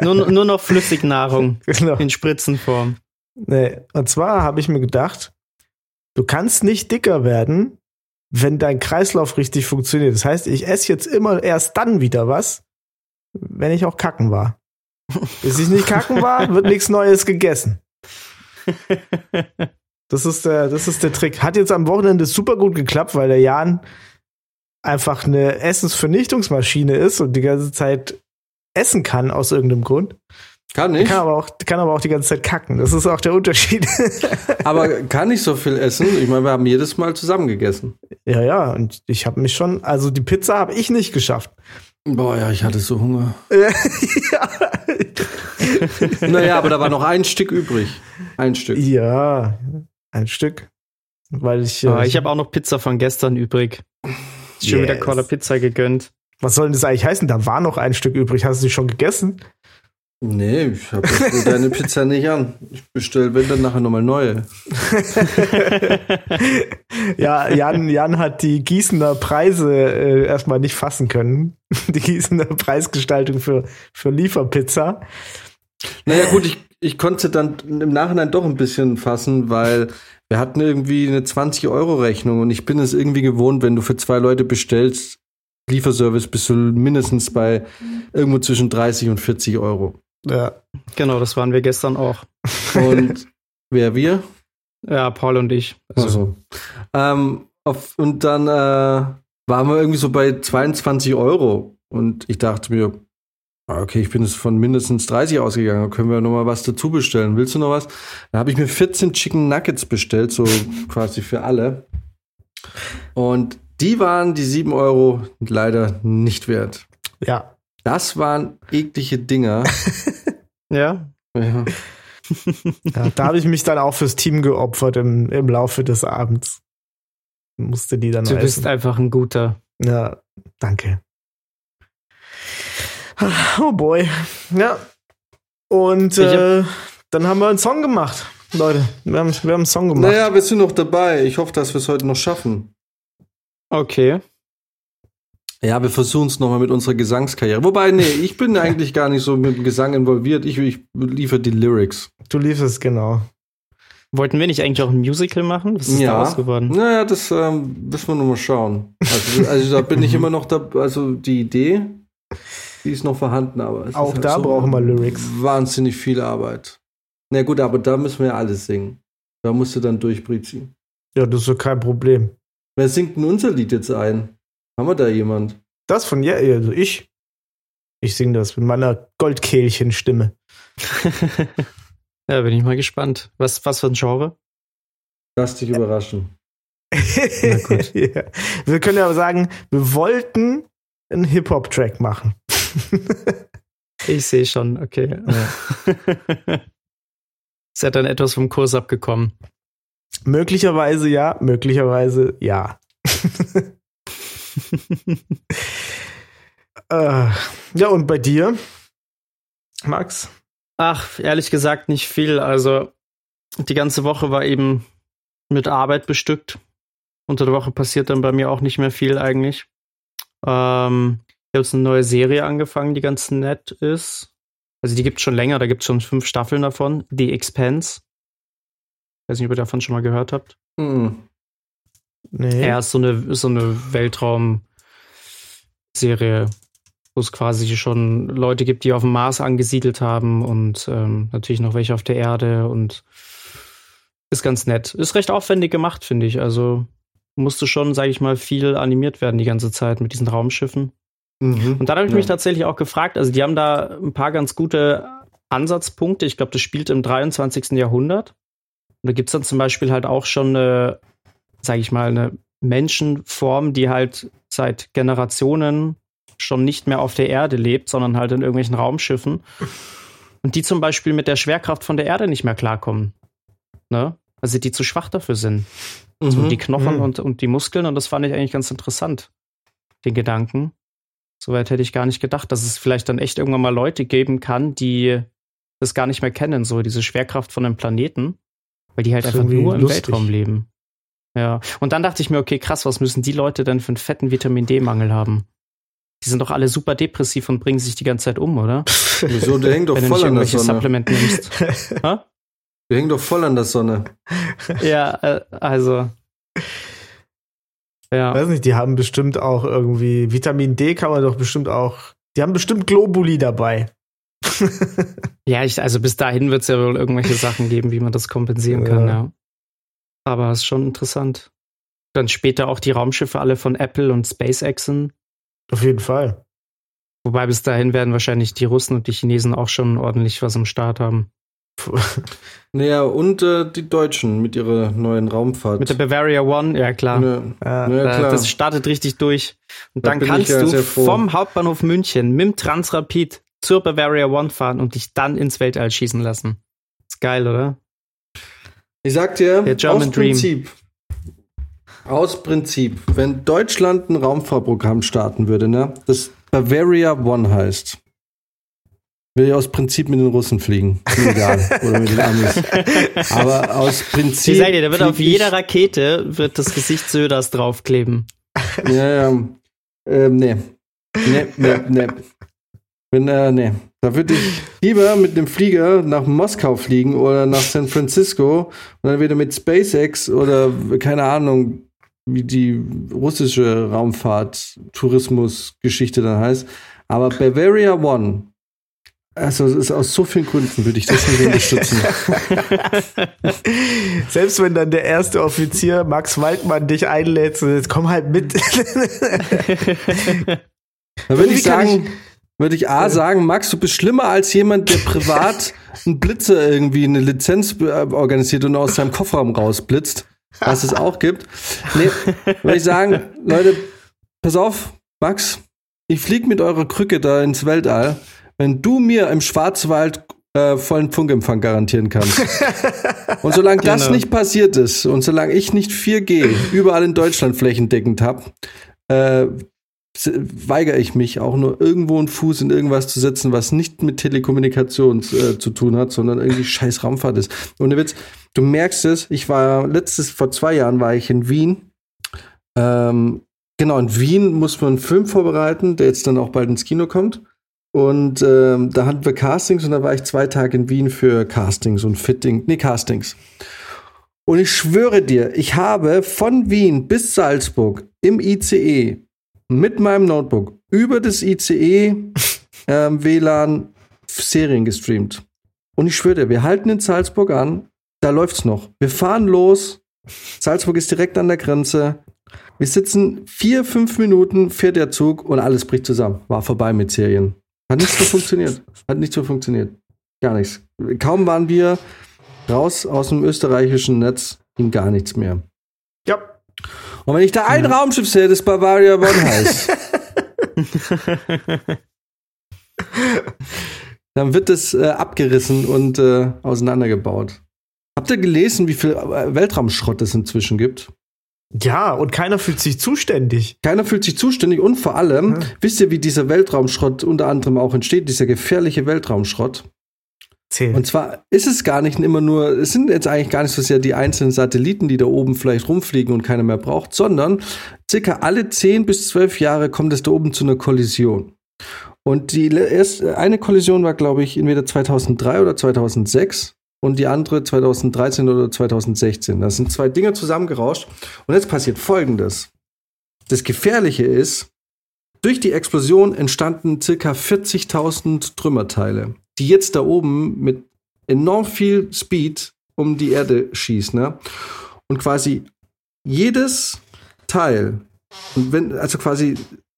nur, nur noch Flüssignahrung *laughs* genau. in Spritzenform. Nee. Und zwar habe ich mir gedacht, du kannst nicht dicker werden, wenn dein Kreislauf richtig funktioniert. Das heißt, ich esse jetzt immer erst dann wieder was, wenn ich auch kacken war. Bis ich nicht kacken war, *laughs* wird nichts Neues gegessen. Das ist der, das ist der Trick. Hat jetzt am Wochenende super gut geklappt, weil der Jan einfach eine Essensvernichtungsmaschine ist und die ganze Zeit essen kann aus irgendeinem Grund. Kann nicht. Kann aber, auch, kann aber auch die ganze Zeit kacken. Das ist auch der Unterschied. *laughs* aber kann nicht so viel essen. Ich meine, wir haben jedes Mal zusammen gegessen. Ja, ja. Und ich habe mich schon, also die Pizza habe ich nicht geschafft. Boah, ja, ich hatte so Hunger. *laughs* ja. *laughs* naja, aber da war noch ein Stück übrig. Ein Stück. Ja, ein Stück. Weil ich. Äh, ich habe auch noch Pizza von gestern übrig. Schon yes. wieder Cola Pizza gegönnt. Was soll denn das eigentlich heißen? Da war noch ein Stück übrig. Hast du die schon gegessen? Nee, ich habe deine Pizza nicht an. Ich bestelle, wenn dann nachher nochmal neue. *laughs* ja, Jan, Jan hat die Gießener Preise äh, erstmal nicht fassen können. *laughs* Die Gießener Preisgestaltung für, für Lieferpizza. Naja, gut, ich, ich konnte dann im Nachhinein doch ein bisschen fassen, weil wir hatten irgendwie eine 20-Euro-Rechnung und ich bin es irgendwie gewohnt, wenn du für zwei Leute bestellst, Lieferservice bist du mindestens bei irgendwo zwischen 30 und 40 Euro. Ja. Genau, das waren wir gestern auch. *laughs* Und wer wir? Ja, Paul und ich. Also. also. Ähm, auf, und dann äh, waren wir irgendwie so bei 22 Euro. Und ich dachte mir, ah, okay, ich bin jetzt von mindestens 30 ausgegangen, da können wir noch mal was dazu bestellen. Willst du noch was? Da habe ich mir 14 Chicken Nuggets bestellt, so *laughs* quasi für alle. Und die waren die 7 Euro leider nicht wert. Ja. Das waren eklige Dinger. *laughs* ja. ja. ja da habe ich mich dann auch fürs Team geopfert im, im Laufe des Abends. Musste die dann Du essen. bist einfach ein guter. Ja, danke. Oh boy. Ja. Und äh, dann haben wir einen Song gemacht, Leute. Wir haben, wir haben einen Song gemacht. Naja, wir sind noch dabei. Ich hoffe, dass wir es heute noch schaffen. Okay. Ja, wir versuchen es nochmal mit unserer Gesangskarriere. Wobei, nee, ich bin *laughs* eigentlich gar nicht so mit dem Gesang involviert. Ich, ich liefere die Lyrics. Du lieferst, genau. Wollten wir nicht eigentlich auch ein Musical machen? Was ist ja. daraus geworden? Naja, das ähm, müssen wir nochmal schauen. Also, also da bin ich *laughs* immer noch da, also die Idee, die ist noch vorhanden, aber auch halt da so brauchen wir Lyrics. Wahnsinnig viel Arbeit. Na gut, aber da müssen wir ja alles singen. Da musst du dann durchbriziehen. Ja, das ist so kein Problem. Wer singt denn unser Lied jetzt ein? Haben wir da jemand? Das von ja, also ich. Ich singe das mit meiner Goldkehlchen-Stimme. ja, bin ich mal gespannt. Was, was für ein Genre? Lass dich überraschen. *laughs* ja. Wir können ja aber sagen, wir wollten einen Hip-Hop-Track machen. *laughs* ich sehe schon, okay. Ja. *laughs* Ist ja dann etwas vom Kurs abgekommen. Möglicherweise ja, möglicherweise ja. Äh, ja, und bei dir, Max? Ach, ehrlich gesagt nicht viel. Also die ganze Woche war eben mit Arbeit bestückt. Unter der Woche passiert dann bei mir auch nicht mehr viel eigentlich. Ähm, ich habe jetzt eine neue Serie angefangen, die ganz nett ist. Also die gibt es schon länger, da gibt es schon fünf Staffeln davon. The Expanse. Ich weiß nicht, ob ihr davon schon mal gehört habt. Mhm. Nee. Ja, ist so eine, so eine Weltraum-Serie, wo es quasi schon Leute gibt, die auf dem Mars angesiedelt haben und ähm, natürlich noch welche auf der Erde und ist ganz nett. Ist recht aufwendig gemacht, finde ich. Also musste schon, sage ich mal, viel animiert werden die ganze Zeit mit diesen Raumschiffen. Mhm. Und dann habe ich ja. mich tatsächlich auch gefragt, also die haben da ein paar ganz gute Ansatzpunkte. Ich glaube, das spielt im 23. Jahrhundert. Und da gibt es dann zum Beispiel halt auch schon eine sage ich mal, eine Menschenform, die halt seit Generationen schon nicht mehr auf der Erde lebt, sondern halt in irgendwelchen Raumschiffen. Und die zum Beispiel mit der Schwerkraft von der Erde nicht mehr klarkommen. Ne? Also die zu schwach dafür sind. Mhm. So die Knochen mhm. und, und die Muskeln. Und das fand ich eigentlich ganz interessant, den Gedanken. Soweit hätte ich gar nicht gedacht, dass es vielleicht dann echt irgendwann mal Leute geben kann, die das gar nicht mehr kennen, so diese Schwerkraft von einem Planeten, weil die halt einfach nur im lustig. Weltraum leben. Ja, und dann dachte ich mir, okay, krass, was müssen die Leute denn für einen fetten Vitamin D-Mangel haben? Die sind doch alle super depressiv und bringen sich die ganze Zeit um, oder? Wieso? Der hängt doch Wenn voll an der Sonne. Supplement nimmst. *laughs* ha? Der hängt doch voll an der Sonne. ja, äh, also. Ja. Weiß nicht, die haben bestimmt auch irgendwie Vitamin D kann man doch bestimmt auch. Die haben bestimmt Globuli dabei. *laughs* ja, ich, also bis dahin wird es ja wohl irgendwelche Sachen geben, wie man das kompensieren ja. kann, ja. Aber ist schon interessant. Dann später auch die Raumschiffe alle von Apple und SpaceXen. Auf jeden Fall. Wobei bis dahin werden wahrscheinlich die Russen und die Chinesen auch schon ordentlich was am Start haben. *laughs* naja, und äh, die Deutschen mit ihrer neuen Raumfahrt. Mit der Bavaria One, ja klar. Ja, ja, klar. Das startet richtig durch. Und da dann kannst ja du vom Hauptbahnhof München mit dem Transrapid zur Bavaria One fahren und dich dann ins Weltall schießen lassen. Ist geil, oder? Ich sag dir, aus Prinzip, aus Prinzip, wenn Deutschland ein Raumfahrprogramm starten würde, ne, das Bavaria One heißt, will ich aus Prinzip mit den Russen fliegen. Egal. *laughs* oder mit den Amis. Aber aus Prinzip. Ich sag dir, da wird auf jeder Rakete wird das Gesicht Söders draufkleben. Ja, ja. Ähm, nee. Nee, nee, nee. Wenn, äh, nee. Da würde ich lieber mit dem Flieger nach Moskau fliegen oder nach San Francisco und dann wieder mit SpaceX oder keine Ahnung, wie die russische Raumfahrt-Tourismus-Geschichte dann heißt. Aber Bavaria One, also ist aus so vielen Gründen würde ich das nicht unterstützen. *laughs* Selbst wenn dann der erste Offizier Max Waldmann dich einlädt, jetzt komm halt mit. *laughs* Da würde ich sagen, würde ich A sagen, Max, du bist schlimmer als jemand, der privat *laughs* einen Blitzer irgendwie eine Lizenz äh, organisiert und aus seinem Kofferraum rausblitzt, was es auch gibt. Nee, würde ich sagen, Leute, pass auf, Max, ich flieg mit eurer Krücke da ins Weltall, wenn du mir im Schwarzwald äh, vollen Funkempfang garantieren kannst. *laughs* Und solange das Genau. nicht passiert ist und solange ich nicht 4G überall in Deutschland flächendeckend habe, äh, weigere ich mich auch nur irgendwo einen Fuß in irgendwas zu setzen, was nicht mit Telekommunikation äh, zu tun hat, sondern irgendwie scheiß Raumfahrt ist. Ohne Witz, du merkst es, ich war letztes, vor zwei Jahren war ich in Wien. Ähm, genau, in Wien muss man einen Film vorbereiten, der jetzt dann auch bald ins Kino kommt. Und ähm, da hatten wir Castings und da war ich zwei Tage in Wien für Castings und Fitting, nee, Castings. Und ich schwöre dir, ich habe von Wien bis Salzburg im ICE mit meinem Notebook über das ICE *laughs* ähm, WLAN Serien gestreamt. Und ich schwöre dir, wir halten in Salzburg an, da läuft's noch. Wir fahren los. Salzburg ist direkt an der Grenze. Wir sitzen vier, fünf Minuten, fährt der Zug und alles bricht zusammen. War vorbei mit Serien. Hat nicht so funktioniert. Hat nicht so funktioniert. Gar nichts. Kaum waren wir raus aus dem österreichischen Netz, ging gar nichts mehr. Ja. Und wenn ich da ein Raumschiff sehe, das Bavaria One heißt, *laughs* dann wird es äh, abgerissen und äh, auseinandergebaut. Habt ihr gelesen, wie viel äh, Weltraumschrott es inzwischen gibt? Ja, und keiner fühlt sich zuständig. Keiner fühlt sich zuständig und vor allem, Ja. wisst ihr, wie dieser Weltraumschrott unter anderem auch entsteht, dieser gefährliche Weltraumschrott? Zähl. Und zwar ist es gar nicht immer nur, es sind jetzt eigentlich gar nicht so sehr die einzelnen Satelliten, die da oben vielleicht rumfliegen und keiner mehr braucht, sondern circa alle 10 bis 12 Jahre kommt es da oben zu einer Kollision. Und die le- erst, eine Kollision war, glaube ich, entweder 2003 oder 2006 und die andere 2013 oder 2016. Das sind zwei Dinge zusammengerauscht. Und jetzt passiert Folgendes. Das Gefährliche ist, durch die Explosion entstanden circa 40.000 Trümmerteile, die jetzt da oben mit enorm viel Speed um die Erde schießen. Ne? Und quasi jedes Teil, wenn, also quasi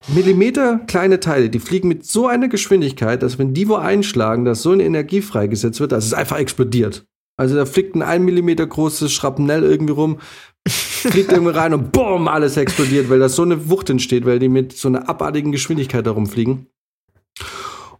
Millimeter kleine Teile, die fliegen mit so einer Geschwindigkeit, dass wenn die wo einschlagen, dass so eine Energie freigesetzt wird, dass es einfach explodiert. Also da fliegt ein 1 Millimeter großes Schrapnell irgendwie rum, fliegt *laughs* irgendwie rein und boom, alles explodiert, weil da so eine Wucht entsteht, weil die mit so einer abartigen Geschwindigkeit da rumfliegen.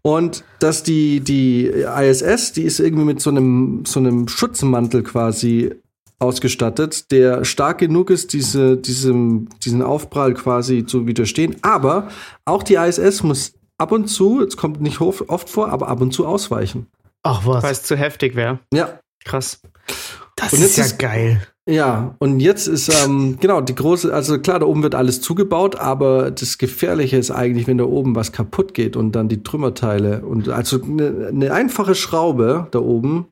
Und dass die, die ISS, die ist irgendwie mit so einem, so einem Schutzmantel quasi ausgestattet, der stark genug ist, diese, diesem, diesen Aufprall quasi zu widerstehen. Aber auch die ISS muss ab und zu, es kommt nicht oft vor, aber ab und zu ausweichen. Ach was. Weil es zu heftig wäre. Ja, Krass. das und ist jetzt ja ist- geil. Ja, und jetzt ist, ähm, genau, die große, also klar, da oben wird alles zugebaut, aber das Gefährliche ist eigentlich, wenn da oben was kaputt geht und dann die Trümmerteile und also eine, eine einfache Schraube da oben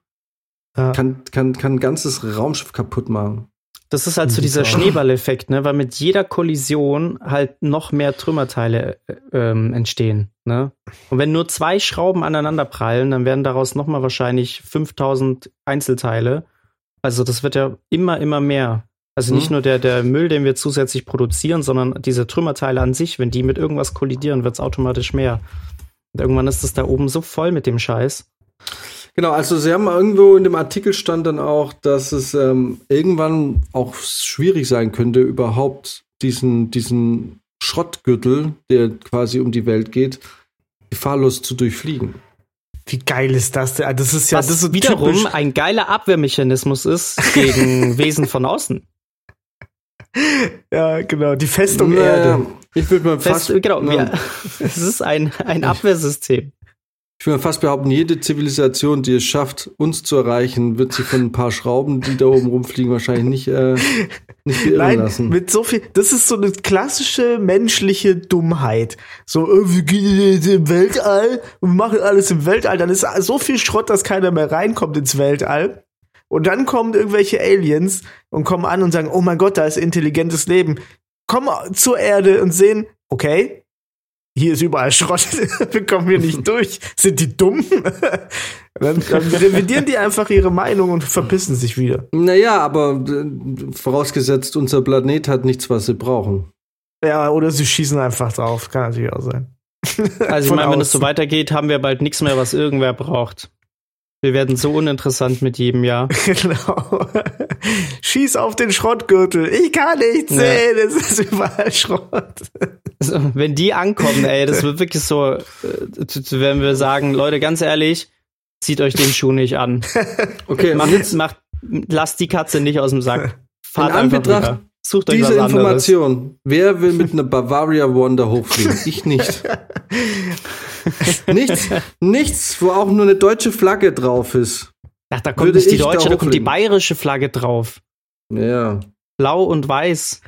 Ja. kann, kann, kann ein ganzes Raumschiff kaputt machen. Das ist halt so dieser Super. Schneeballeffekt, ne? weil mit jeder Kollision halt noch mehr Trümmerteile äh, ähm, entstehen. Ne? Und wenn nur zwei Schrauben aneinander prallen, dann werden daraus nochmal wahrscheinlich 5000 Einzelteile. Also das wird ja immer, immer mehr. Also nicht Mhm. nur der, der Müll, den wir zusätzlich produzieren, sondern diese Trümmerteile an sich, wenn die mit irgendwas kollidieren, wird es automatisch mehr. Und irgendwann ist es da oben so voll mit dem Scheiß. Genau, also sie haben irgendwo in dem Artikel stand dann auch, dass es ähm, irgendwann auch schwierig sein könnte, überhaupt diesen, diesen Schrottgürtel, der quasi um die Welt geht, gefahrlos zu durchfliegen. Wie geil ist das denn? Ah, Das ist ja, Was das ist so wiederum typisch. ein geiler Abwehrmechanismus ist gegen *laughs* Wesen von außen. Ja, genau. Die Festung Naja, Erde. Ich würde mal fast. Fest, genau, na, ja. *laughs* es ist ein, ein Abwehrsystem. Ich will fast behaupten, jede Zivilisation, die es schafft, uns zu erreichen, wird sich von ein paar Schrauben, die da oben rumfliegen, wahrscheinlich nicht, äh, nicht beirren Nein, lassen. mit so viel, das ist so eine klassische menschliche Dummheit. So, äh, wir gehen im Weltall und machen alles im Weltall. Dann ist so viel Schrott, dass keiner mehr reinkommt ins Weltall. Und dann kommen irgendwelche Aliens und kommen an und sagen, oh mein Gott, da ist intelligentes Leben. Kommen zur Erde und sehen, okay, hier ist überall Schrott, *laughs* wir kommen hier nicht *laughs* durch. Sind die dumm? dann, *laughs* dann revidieren die einfach ihre Meinung und verpissen sich wieder. Naja, aber äh, vorausgesetzt, unser Planet hat nichts, was sie brauchen. Ja, oder sie schießen einfach drauf. Kann natürlich auch sein. Also ich meine, wenn es so weitergeht, haben wir bald nichts mehr, was irgendwer braucht. Wir werden so uninteressant mit jedem Jahr. *laughs* Genau. Schieß auf den Schrottgürtel. Ich kann nicht Ja. sehen, es ist überall Schrott. Also, wenn die ankommen, ey, das wird wirklich so, äh, wenn wir sagen, Leute, ganz ehrlich, zieht euch den Schuh nicht an. *laughs* Okay, Macht, macht, lasst die Katze nicht aus dem Sack. Fahrt In einfach Anbetracht rüber. Sucht euch diese was anderes. Information. Wer will mit einer Bavaria da hochfliegen? Ich nicht. nichts, nichts, wo auch nur eine deutsche Flagge drauf ist. Ach, da kommt Würde nicht die ich da deutsche, da kommt die bayerische Flagge drauf. Ja. Blau und weiß.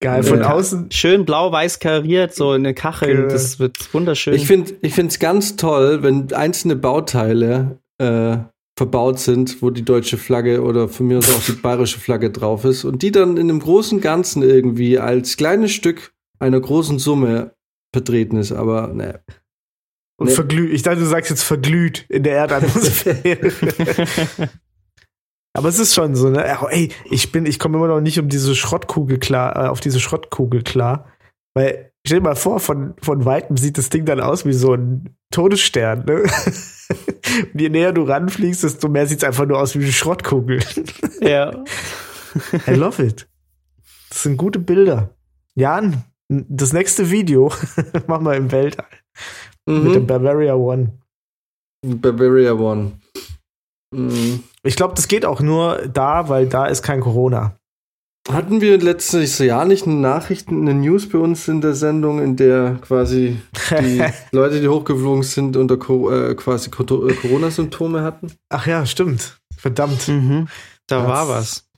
Geil, von Ja. außen. Schön blau-weiß kariert, so eine Kachel. Das wird wunderschön. Ich finde ich finde es ganz toll, wenn einzelne Bauteile äh, verbaut sind, wo die deutsche Flagge oder von mir aus auch die bayerische Flagge drauf ist und die dann in einem großen Ganzen irgendwie als kleines Stück einer großen Summe vertreten ist. Aber ne. Und Nee. verglüht. Ich dachte, du sagst jetzt verglüht in der Erdatmosphäre. *laughs* *laughs* Aber es ist schon so, ne? Oh, ey, ich bin, ich komme immer noch nicht um diese Schrottkugel klar, äh, auf diese Schrottkugel klar. Weil, stell dir mal vor, von, von Weitem sieht das Ding dann aus wie so ein Todesstern, ne? Und *laughs* je näher du ranfliegst, desto mehr sieht es einfach nur aus wie eine Schrottkugel. ja. *laughs* I love it. Das sind gute Bilder. Jan, das nächste Video *laughs* machen wir im Weltall. Mit dem Mhm. Bavaria One. Bavaria One. Mhm. Ich glaube, das geht auch nur da, weil da ist kein Corona. Hatten wir letztes Jahr nicht eine Nachricht, eine News bei uns in der Sendung, in der quasi die *laughs* Leute, die hochgeflogen sind, unter Co äh, quasi Koto- äh, Corona-Symptome hatten? Ach ja, stimmt. Verdammt. Mhm. Da Das- war was.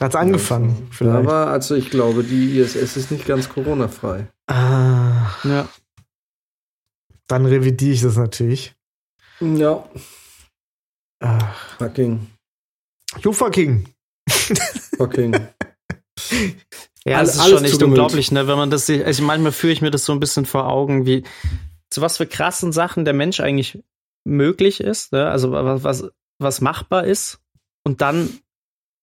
Hat's angefangen, Da vielleicht. war, also ich glaube, die ISS ist nicht ganz Corona-frei. Ah, Ja. dann revidiere ich das natürlich. Ja, Ah. fucking, You fucking. *laughs* fucking. *laughs* Ja, es ist schon echt unglaublich, ne? Wenn man das sich, also manchmal führe ich mir das so ein bisschen vor Augen, wie zu was für krassen Sachen der Mensch eigentlich möglich ist, ne? Also was, was, was machbar ist und dann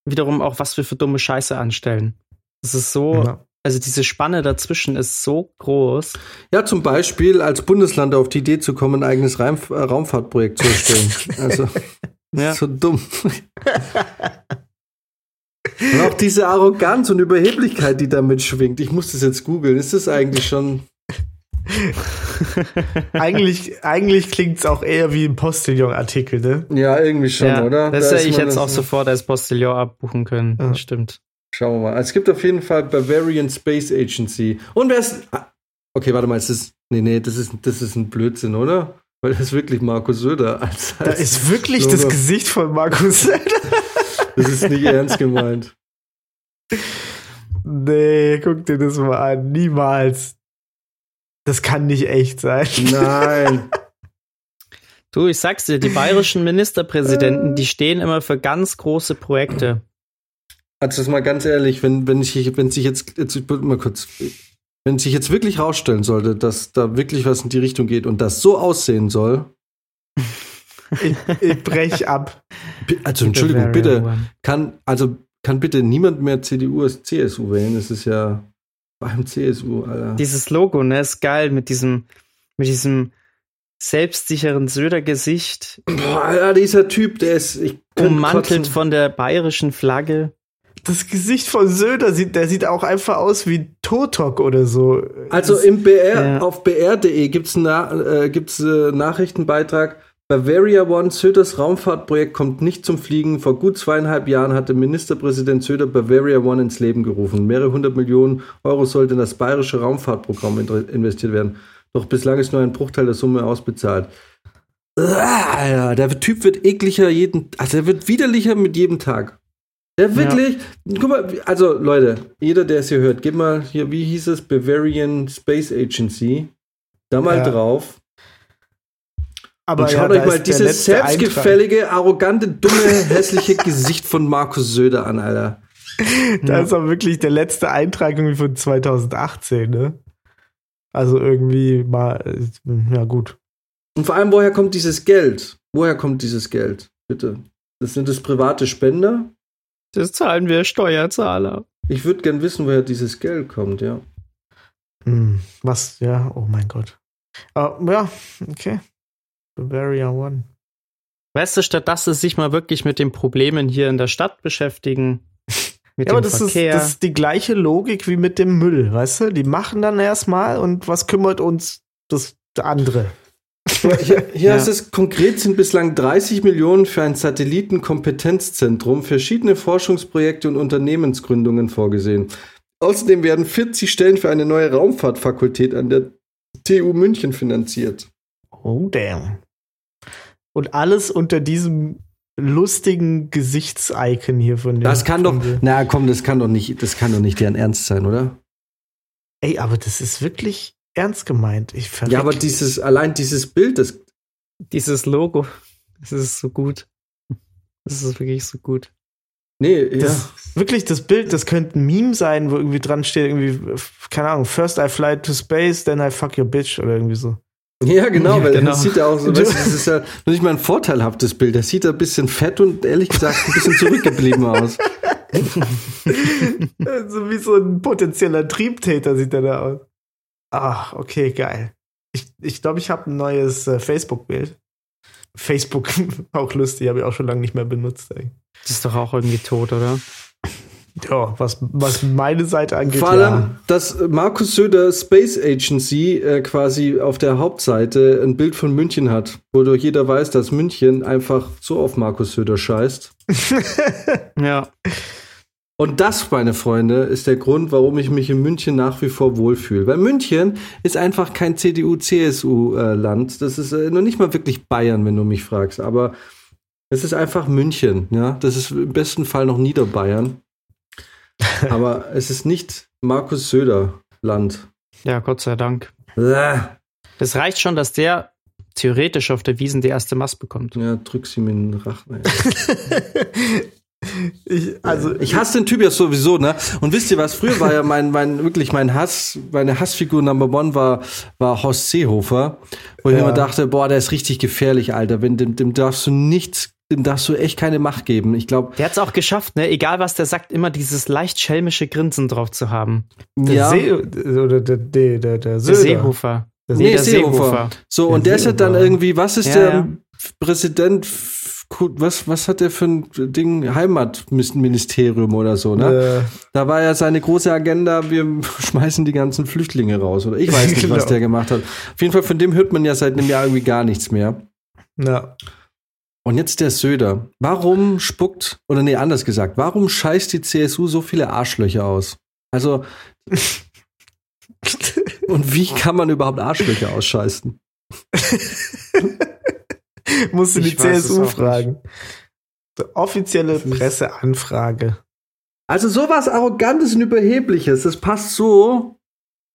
wiederum auch, was wir für dumme Scheiße anstellen. Das ist so, Ja. also diese Spanne dazwischen ist so groß. Ja, zum Beispiel als Bundesland auf die Idee zu kommen, ein eigenes Raum Raumfahrtprojekt zu erstellen. *laughs* Also, Ja. so dumm. *laughs* Diese Arroganz und Überheblichkeit, die damit schwingt. Ich muss das jetzt googeln. Ist das eigentlich schon. *laughs* eigentlich eigentlich klingt es auch eher wie ein Postillon-Artikel, ne? Ja, irgendwie schon, ja, oder? Das Da hätte ist ich jetzt auch sofort als Postillon abbuchen können. Ja. Das stimmt. Schauen wir mal. Es gibt auf jeden Fall Bavarian Space Agency. Und wer ist. ah, Okay, warte mal, ist das. Nee, nee, das ist, das ist ein Blödsinn, oder? Weil das ist wirklich Markus Söder. Als, Da als ist wirklich so das Gesicht von Markus Söder. Das ist nicht ernst gemeint. Nee, guck dir das mal an. Niemals. Das kann nicht echt sein. Nein. *laughs* Du, ich sag's dir, die bayerischen Ministerpräsidenten, die stehen immer für ganz große Projekte. Also das mal ganz ehrlich, wenn, wenn ich wenn sich jetzt, jetzt ich mal kurz, wenn sich jetzt wirklich rausstellen sollte, dass da wirklich was in die Richtung geht und das so aussehen soll, Ich, ich brech ab. also Entschuldigung, bitte, kann, also kann bitte niemand mehr CDU als CSU wählen. Das ist ja beim CSU, Alter. Dieses Logo, ne, ist geil mit diesem, mit diesem selbstsicheren Söder-Gesicht, Boah, Alter, dieser Typ, der ist, ummantelt kotzen. von der bayerischen Flagge. Das Gesicht von Söder sieht, der sieht auch einfach aus wie Totok oder so. Also Das- im BR, Ja. auf br.de gibt's na, äh, gibt's äh, Nachrichtenbeitrag. Bavaria One, Söders Raumfahrtprojekt kommt nicht zum Fliegen. Vor gut zweieinhalb Jahren hatte Ministerpräsident Söder Bavaria One ins Leben gerufen. Mehrere hundert Millionen Euro sollten in das bayerische Raumfahrtprogramm in- investiert werden. Doch bislang ist nur ein Bruchteil der Summe ausbezahlt. Ah, der Typ wird ekliger jeden, also er wird widerlicher mit jedem Tag. Der wirklich, ja. guck mal, also Leute, jeder, der es hier hört, gib mal hier, wie hieß es, Bavarian Space Agency, da mal ja. drauf. Aber und schaut ja, euch mal dieses selbstgefällige, Eintrag. arrogante, dumme, *laughs* hässliche Gesicht von Markus Söder an, Alter. Da ist aber wirklich der letzte Eintrag irgendwie von 2018, ne? Also irgendwie mal, ja gut. Und vor allem, woher kommt dieses Geld? Woher kommt dieses Geld? Bitte. Das sind das private Spender? Das zahlen wir Steuerzahler. Ich würde gern wissen, woher dieses Geld kommt, ja. Hm, was, ja, oh mein Gott. Uh, ja, okay. Bavaria One. Weißt du, statt dass sie sich mal wirklich mit den Problemen hier in der Stadt beschäftigen, *laughs* mit ja, dem aber das Verkehr. Ist, das ist die gleiche Logik wie mit dem Müll, weißt du? Die machen dann erstmal und was kümmert uns das andere? Hier, hier *laughs* ja. heißt es, konkret sind bislang 30 Millionen für ein Satellitenkompetenzzentrum, verschiedene Forschungsprojekte und Unternehmensgründungen vorgesehen. Außerdem werden 40 Stellen für eine neue Raumfahrtfakultät an der TU München finanziert. Oh, damn. Und alles unter diesem lustigen Gesichtsicon hier von der. Das kann doch, na komm, das kann doch nicht, das kann doch nicht deren Ernst sein, oder? Ey, aber das ist wirklich ernst gemeint. Ich ja, aber dieses, allein dieses Bild, das. Dieses Logo, das ist so gut. Das ist wirklich so gut. Nee, das, ja. Wirklich, das Bild, das könnte ein Meme sein, wo irgendwie dran steht, irgendwie, keine Ahnung, first I fly to space, then I fuck your bitch oder irgendwie so. *laughs* Ja, genau, ja, weil genau. das sieht ja auch so, *laughs* weißt das ist ja nicht mal ein vorteilhaftes Bild. Das sieht ja ein bisschen fett und ehrlich gesagt ein bisschen zurückgeblieben *laughs* aus. so wie so ein potenzieller Triebtäter sieht er da aus. Ach, okay, geil. Ich glaube, ich, glaub, ich habe ein neues äh, Facebook-Bild. Facebook, auch lustig, habe ich auch schon lange nicht mehr benutzt. Ey. Das ist doch auch irgendwie tot, oder? Ja, was, was meine Seite angeht. Vor allem, ja. dass Markus Söder Space Agency äh, quasi auf der Hauptseite ein Bild von München hat, wodurch jeder weiß, dass München einfach so auf Markus Söder scheißt. *laughs* ja. Und das, meine Freunde, ist der Grund, warum ich mich in München nach wie vor wohlfühle. Weil München ist einfach kein CDU-CSU-Land. Das ist äh, noch nicht mal wirklich Bayern, wenn du mich fragst. Aber es ist einfach München. Ja, das ist im besten Fall noch Niederbayern. Aber es ist nicht Markus Söder Land. Ja, Gott sei Dank. Es reicht schon, dass der theoretisch auf der Wiesen die erste Mast bekommt. Ja, drück sie mir in den Rachen. *laughs* Ich, also, ich hasse den Typ ja sowieso, ne? Und wisst ihr was? Früher war ja mein, mein, wirklich mein Hass, meine Hassfigur Number One war, war Horst Seehofer, wo ja. ich immer dachte, boah, der ist richtig gefährlich, Alter. Wenn, dem, dem darfst du nichts dem darfst du echt keine Macht geben. Ich glaube. Der hat es auch geschafft, ne? Egal was der sagt, immer dieses leicht schelmische Grinsen drauf zu haben. Der ja. See oder der, der, der, der, Seehofer. Der nee, der Seehofer. Seehofer. So, und der ist ja dann irgendwie, was ist ja, der ja. Präsident, was, was hat der für ein Ding, Heimatministerium oder so, ne? Äh. Da war ja seine große Agenda, wir *laughs* schmeißen die ganzen Flüchtlinge raus, oder ich weiß nicht, *laughs* genau. was der gemacht hat. Auf jeden Fall, von dem hört man ja seit einem Jahr irgendwie gar nichts mehr. Ja. Und jetzt der Söder. Warum spuckt, oder nee, anders gesagt, warum scheißt die CSU so viele Arschlöcher aus? Also, *laughs* und wie kann man überhaupt Arschlöcher ausscheißen? *laughs* Musst du die CSU fragen. Offizielle Presseanfrage. Also sowas Arrogantes und Überhebliches, das passt so,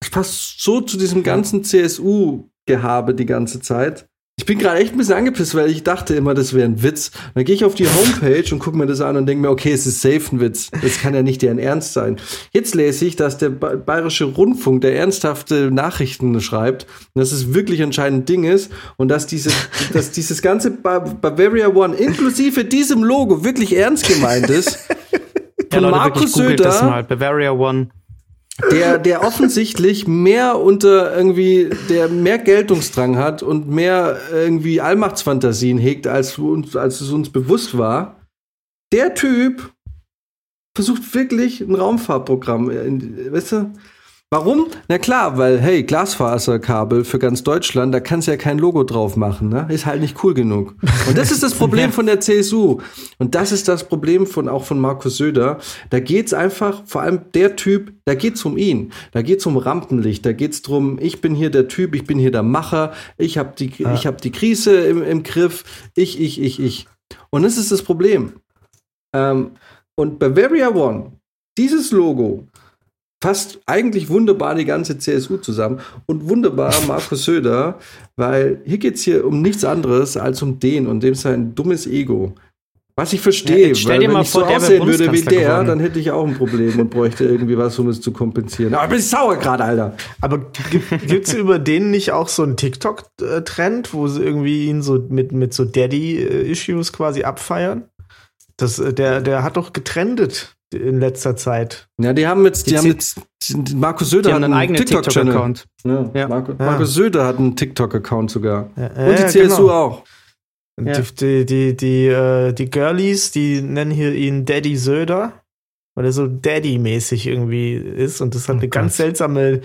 das passt so zu diesem ganzen CSU-Gehabe die ganze Zeit. Ich bin gerade echt ein bisschen angepisst, weil ich dachte immer, das wäre ein Witz. dann gehe ich auf die Homepage und gucke mir das an und denke mir, okay, es ist safe ein Witz. Das kann ja nicht deren Ernst sein. Jetzt lese ich, dass der Bayerische Rundfunk, der ernsthafte Nachrichten schreibt, dass es wirklich anscheinend ein Ding ist und dass, diese, *laughs* dass dieses ganze Bavaria One inklusive diesem Logo wirklich ernst gemeint ist. Von ja, Leute, Markus Söder. Das mal. Bavaria One der, der offensichtlich mehr unter irgendwie, der mehr Geltungsdrang hat und mehr irgendwie Allmachtsfantasien hegt, als, uns, als es uns bewusst war. Der Typ versucht wirklich ein Raumfahrtprogramm, weißt du? Warum? Na klar, weil, hey, Glasfaserkabel für ganz Deutschland, da kannst du ja kein Logo drauf machen, ne? Ist halt nicht cool genug. Und das ist das *laughs* Problem von der CSU. Und das ist das Problem von, auch von Markus Söder. Da geht's einfach, vor allem der Typ, da geht's um ihn. Da geht's um Rampenlicht. Da geht's drum, ich bin hier der Typ, ich bin hier der Macher, ich habe die, Ja. ich hab die Krise im, im Griff, ich, ich, ich, ich. Und das ist das Problem. Ähm, und Bavaria One, dieses Logo, fasst eigentlich wunderbar die ganze CSU zusammen und wunderbar *laughs* Markus Söder, weil hier geht es hier um nichts anderes als um den und dem sein dummes Ego. Was ich Ja, verstehe, jetzt stell weil dir wenn mal ich vor, so aussehen würde wie der, geworden. dann hätte ich auch ein Problem und bräuchte irgendwie was, um es zu kompensieren. Aber ich bin sauer gerade, Alter. Aber gibt es über den nicht auch so einen TikTok-Trend, wo sie irgendwie ihn so mit, mit so Daddy-Issues quasi abfeiern? Das, äh, der, der hat doch getrendet in letzter Zeit. Ja, die haben jetzt, die, Die haben jetzt, Markus Söder hat einen einen eigenen. TikTok-Account. ja, Ja. Markus, Ja. Markus Söder hat einen TikTok-Account sogar. Ja, Und die CSU genau. auch. Die, die, die, die, äh, die Girlies, die nennen hier ihn Daddy Söder, weil er so Daddy-mäßig irgendwie ist. Und das hat Oh eine Gott. ganz seltsame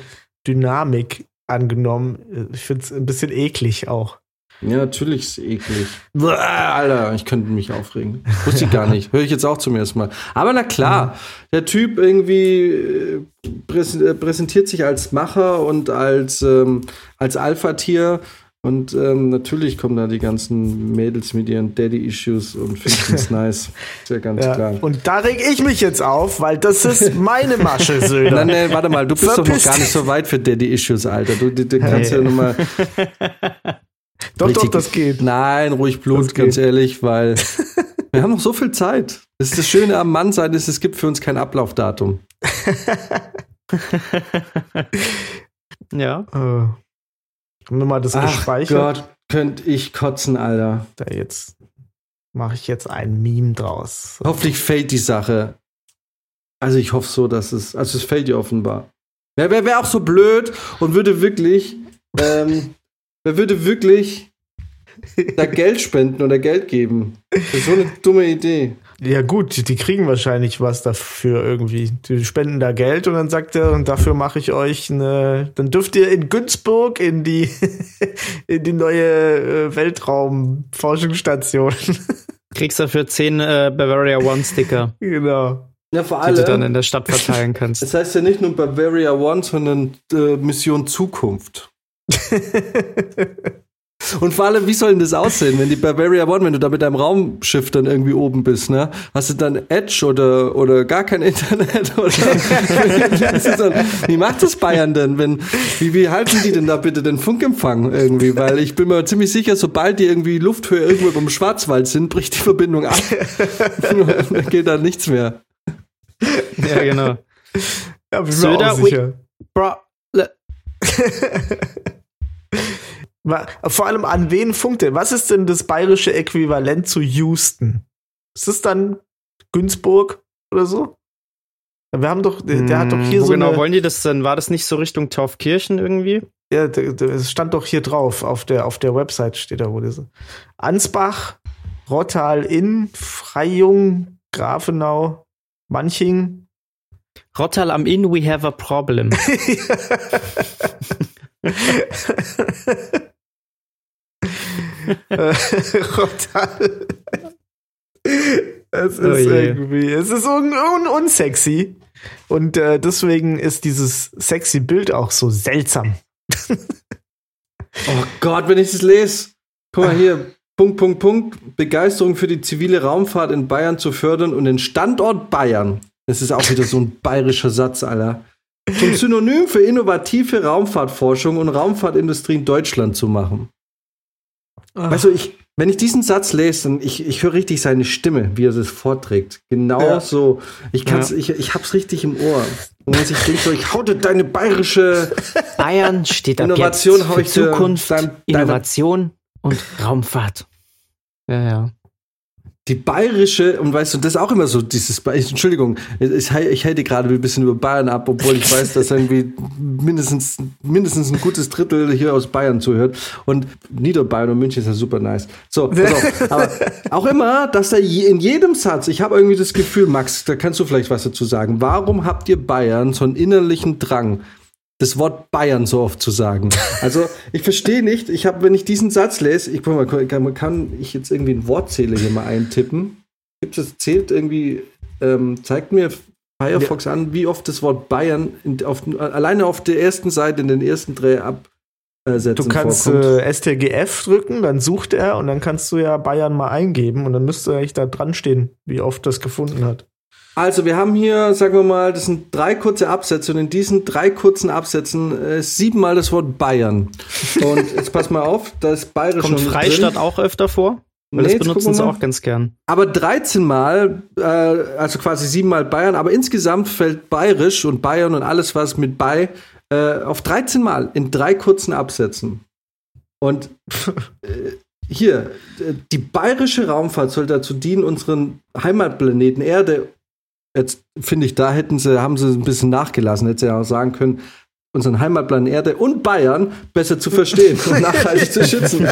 Dynamik angenommen. Ich finde es ein bisschen eklig auch. Ja, natürlich ist es eklig. Alter, ich könnte mich aufregen. Wusste ich gar nicht. Höre ich jetzt auch zum ersten Mal. Aber na klar, der Typ irgendwie äh, äh, präsentiert sich als Macher und als, ähm, als Alpha-Tier. Und ähm, natürlich kommen da die ganzen Mädels mit ihren Daddy-Issues und finden es *laughs* nice. Ist ja ganz Ja. klar. Und da reg ich mich jetzt auf, weil das ist meine Masche, *laughs* Söder. Nein, nein, warte mal, du bist doch noch Verpiss gar nicht so weit für Daddy-Issues, Alter. Du, du, du kannst Hey. ja nochmal. *laughs* doch, doch, richtig- das geht. Nein, ruhig Blut, ganz ehrlich, weil *laughs* wir haben noch so viel Zeit. Das ist das Schöne am Mannsein, ist, es gibt für uns kein Ablaufdatum. *laughs* Ja. Äh, haben wir mal das gespeichert? Gott, könnte ich kotzen, Alter. Da jetzt mache ich jetzt ein Meme draus. Hoffentlich fällt die Sache. Also ich hoffe so, dass es, also es fällt ihr offenbar. Wer wäre wär auch so blöd und würde wirklich, ähm, wer würde wirklich da Geld spenden oder Geld geben? Das ist so eine dumme Idee. Ja gut, die, kriegen wahrscheinlich was dafür irgendwie. Die spenden da Geld und dann sagt er, und dafür mache ich euch eine, dann dürft ihr in Günzburg in die, *laughs* in die neue äh, Weltraumforschungsstation. *laughs* Kriegst dafür 10 äh, Bavaria One Sticker, genau. Ja, vor die du dann allem. in der Stadt verteilen kannst. Das heißt ja nicht nur Bavaria One, sondern äh, Mission Zukunft. *laughs* Und vor allem, wie soll denn das aussehen, wenn die Bavaria One, wenn du da mit deinem Raumschiff dann irgendwie oben bist, ne? Hast du dann Edge oder, oder gar kein Internet? *laughs* Oder dann, wie macht das Bayern denn? Wenn, wie, wie halten die denn da bitte den Funkempfang irgendwie? Weil ich bin mir ziemlich sicher, sobald die irgendwie Lufthöhe irgendwo beim Schwarzwald sind, bricht die Verbindung ab. *laughs* da geht dann nichts mehr. ja, genau. Ja, bin mir Söder, auch sicher. Bro, Wa- Vor allem an wen funkt er? Was ist denn das bayerische Äquivalent zu Houston? Ist es dann Günzburg oder so? Wir haben doch, der, der hat doch hier Wo so genau eine, wollen die das denn? War das nicht so Richtung Taufkirchen irgendwie? ja, es stand doch hier drauf, auf der, auf der Website steht da, wo das Ansbach, Rottal Inn, Freyung, Grafenau, Manching. Rottal am Inn, we have a problem. *laughs* *laughs* Äh. Es ist Oh irgendwie, es ist un, un, unsexy. Und äh, deswegen ist dieses sexy Bild auch so seltsam. Oh Gott, wenn ich das lese. Guck mal hier. Punkt, Punkt, Punkt. Begeisterung für die zivile Raumfahrt in Bayern zu fördern und den Standort Bayern. Das ist auch wieder so ein bayerischer Satz, Alter. Zum Synonym für innovative Raumfahrtforschung und Raumfahrtindustrie in Deutschland zu machen. Weißt du, ich, wenn ich diesen Satz lese, dann ich, ich höre richtig seine Stimme, wie er das vorträgt. Genau Ja. so. Ich kann's, ich, ich hab's richtig im Ohr. Und wenn ich denke so, ich hau dir deine bayerische Bayern steht ab Innovation jetzt für Zukunft, dein- Innovation und Raumfahrt. Ja, ja. Die bayerische, und weißt du, das ist auch immer so, dieses, Entschuldigung, ich, ich halte gerade ein bisschen über Bayern ab, obwohl ich weiß, dass irgendwie mindestens, mindestens ein gutes Drittel hier aus Bayern zuhört. Und Niederbayern und München ist ja super nice. So, auf. Aber auch immer, dass da in jedem Satz, ich habe irgendwie das Gefühl, Max, da kannst du vielleicht was dazu sagen. Warum habt ihr Bayern so einen innerlichen Drang, das Wort Bayern so oft zu sagen. Also ich verstehe nicht, ich habe, wenn ich diesen Satz lese, ich mal, kann, kann ich jetzt irgendwie einen Wortzähler hier mal eintippen? Gibt es, zählt irgendwie, ähm, zeigt mir Firefox ja. an, wie oft das Wort Bayern in, auf, alleine auf der ersten Seite in den ersten drei Absätzen Du kannst äh, STGF drücken, dann sucht er und dann kannst du ja Bayern mal eingeben und dann müsste eigentlich da dran stehen, wie oft das gefunden hat. Also wir haben hier, sagen wir mal, das sind drei kurze Absätze und in diesen drei kurzen Absätzen äh, siebenmal das Wort Bayern. Und *laughs* jetzt pass mal auf, da ist Bayerisch Kommt Freistadt drin. auch öfter vor? Weil nee, das benutzen sie auch ganz gern. Aber 13 Mal, äh, also quasi siebenmal Bayern, aber insgesamt fällt Bayerisch und Bayern und alles, was mit bei, äh, auf 13 Mal in drei kurzen Absätzen. Und äh, hier, die bayerische Raumfahrt soll dazu dienen, unseren Heimatplaneten Erde Jetzt finde ich, da hätten sie, haben sie ein bisschen nachgelassen. Hätten sie ja auch sagen können, unseren Heimatplan Erde und Bayern besser zu verstehen und nachhaltig zu schützen.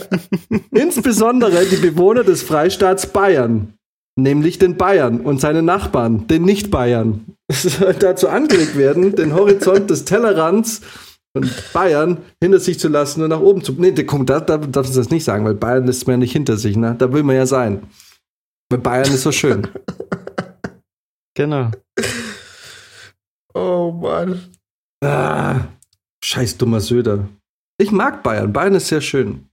*laughs* Insbesondere die Bewohner des Freistaats Bayern, nämlich den Bayern und seine Nachbarn, den Nicht-Bayern, dazu angeregt werden, den Horizont des Tellerrands und Bayern hinter sich zu lassen und nach oben zu. Nee, komm, da, da darf ich das nicht sagen, weil Bayern ist mir nicht hinter sich, ne? Da will man ja sein. Weil Bayern ist so schön. *laughs* Genau. Oh Mann. Ah, scheiß dummer Söder. Ich mag Bayern. Bayern ist sehr schön.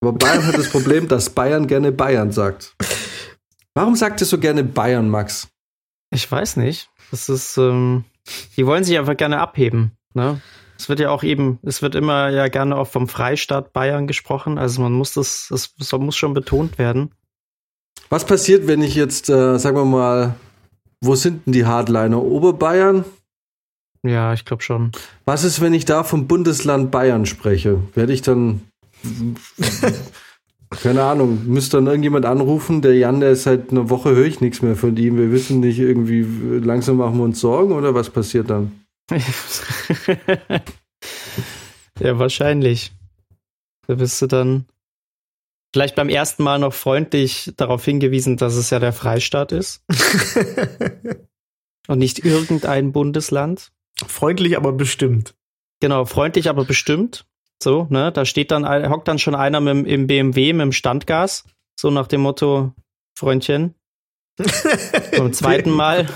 Aber Bayern hat das Problem, dass Bayern gerne Bayern sagt. Warum sagt ihr so gerne Bayern, Max? Ich weiß nicht. Das ist, ähm, die wollen sich einfach gerne abheben. Ne? Es wird ja auch eben, es wird immer ja gerne auch vom Freistaat Bayern gesprochen. Also man muss das, das, das muss schon betont werden. Was passiert, wenn ich jetzt, äh, sagen wir mal, wo sind denn die Hardliner? Oberbayern? Ja, ich glaube schon. Was ist, wenn ich da vom Bundesland Bayern spreche? Werde ich dann. keine Ahnung, müsste dann irgendjemand anrufen, der Jan, der ist seit einer Woche, höre ich nichts mehr von ihm. Wir wissen nicht, irgendwie, langsam machen wir uns Sorgen oder was passiert dann? *laughs* ja, wahrscheinlich. Da bist du dann vielleicht beim ersten Mal noch freundlich darauf hingewiesen, dass es ja der Freistaat ist. *laughs* Und nicht irgendein Bundesland. Freundlich, aber bestimmt. Genau, freundlich, aber bestimmt. So, ne, da steht dann, hockt dann schon einer mit, im BMW mit dem Standgas. So nach dem Motto, Freundchen. beim *laughs* zweiten Mal.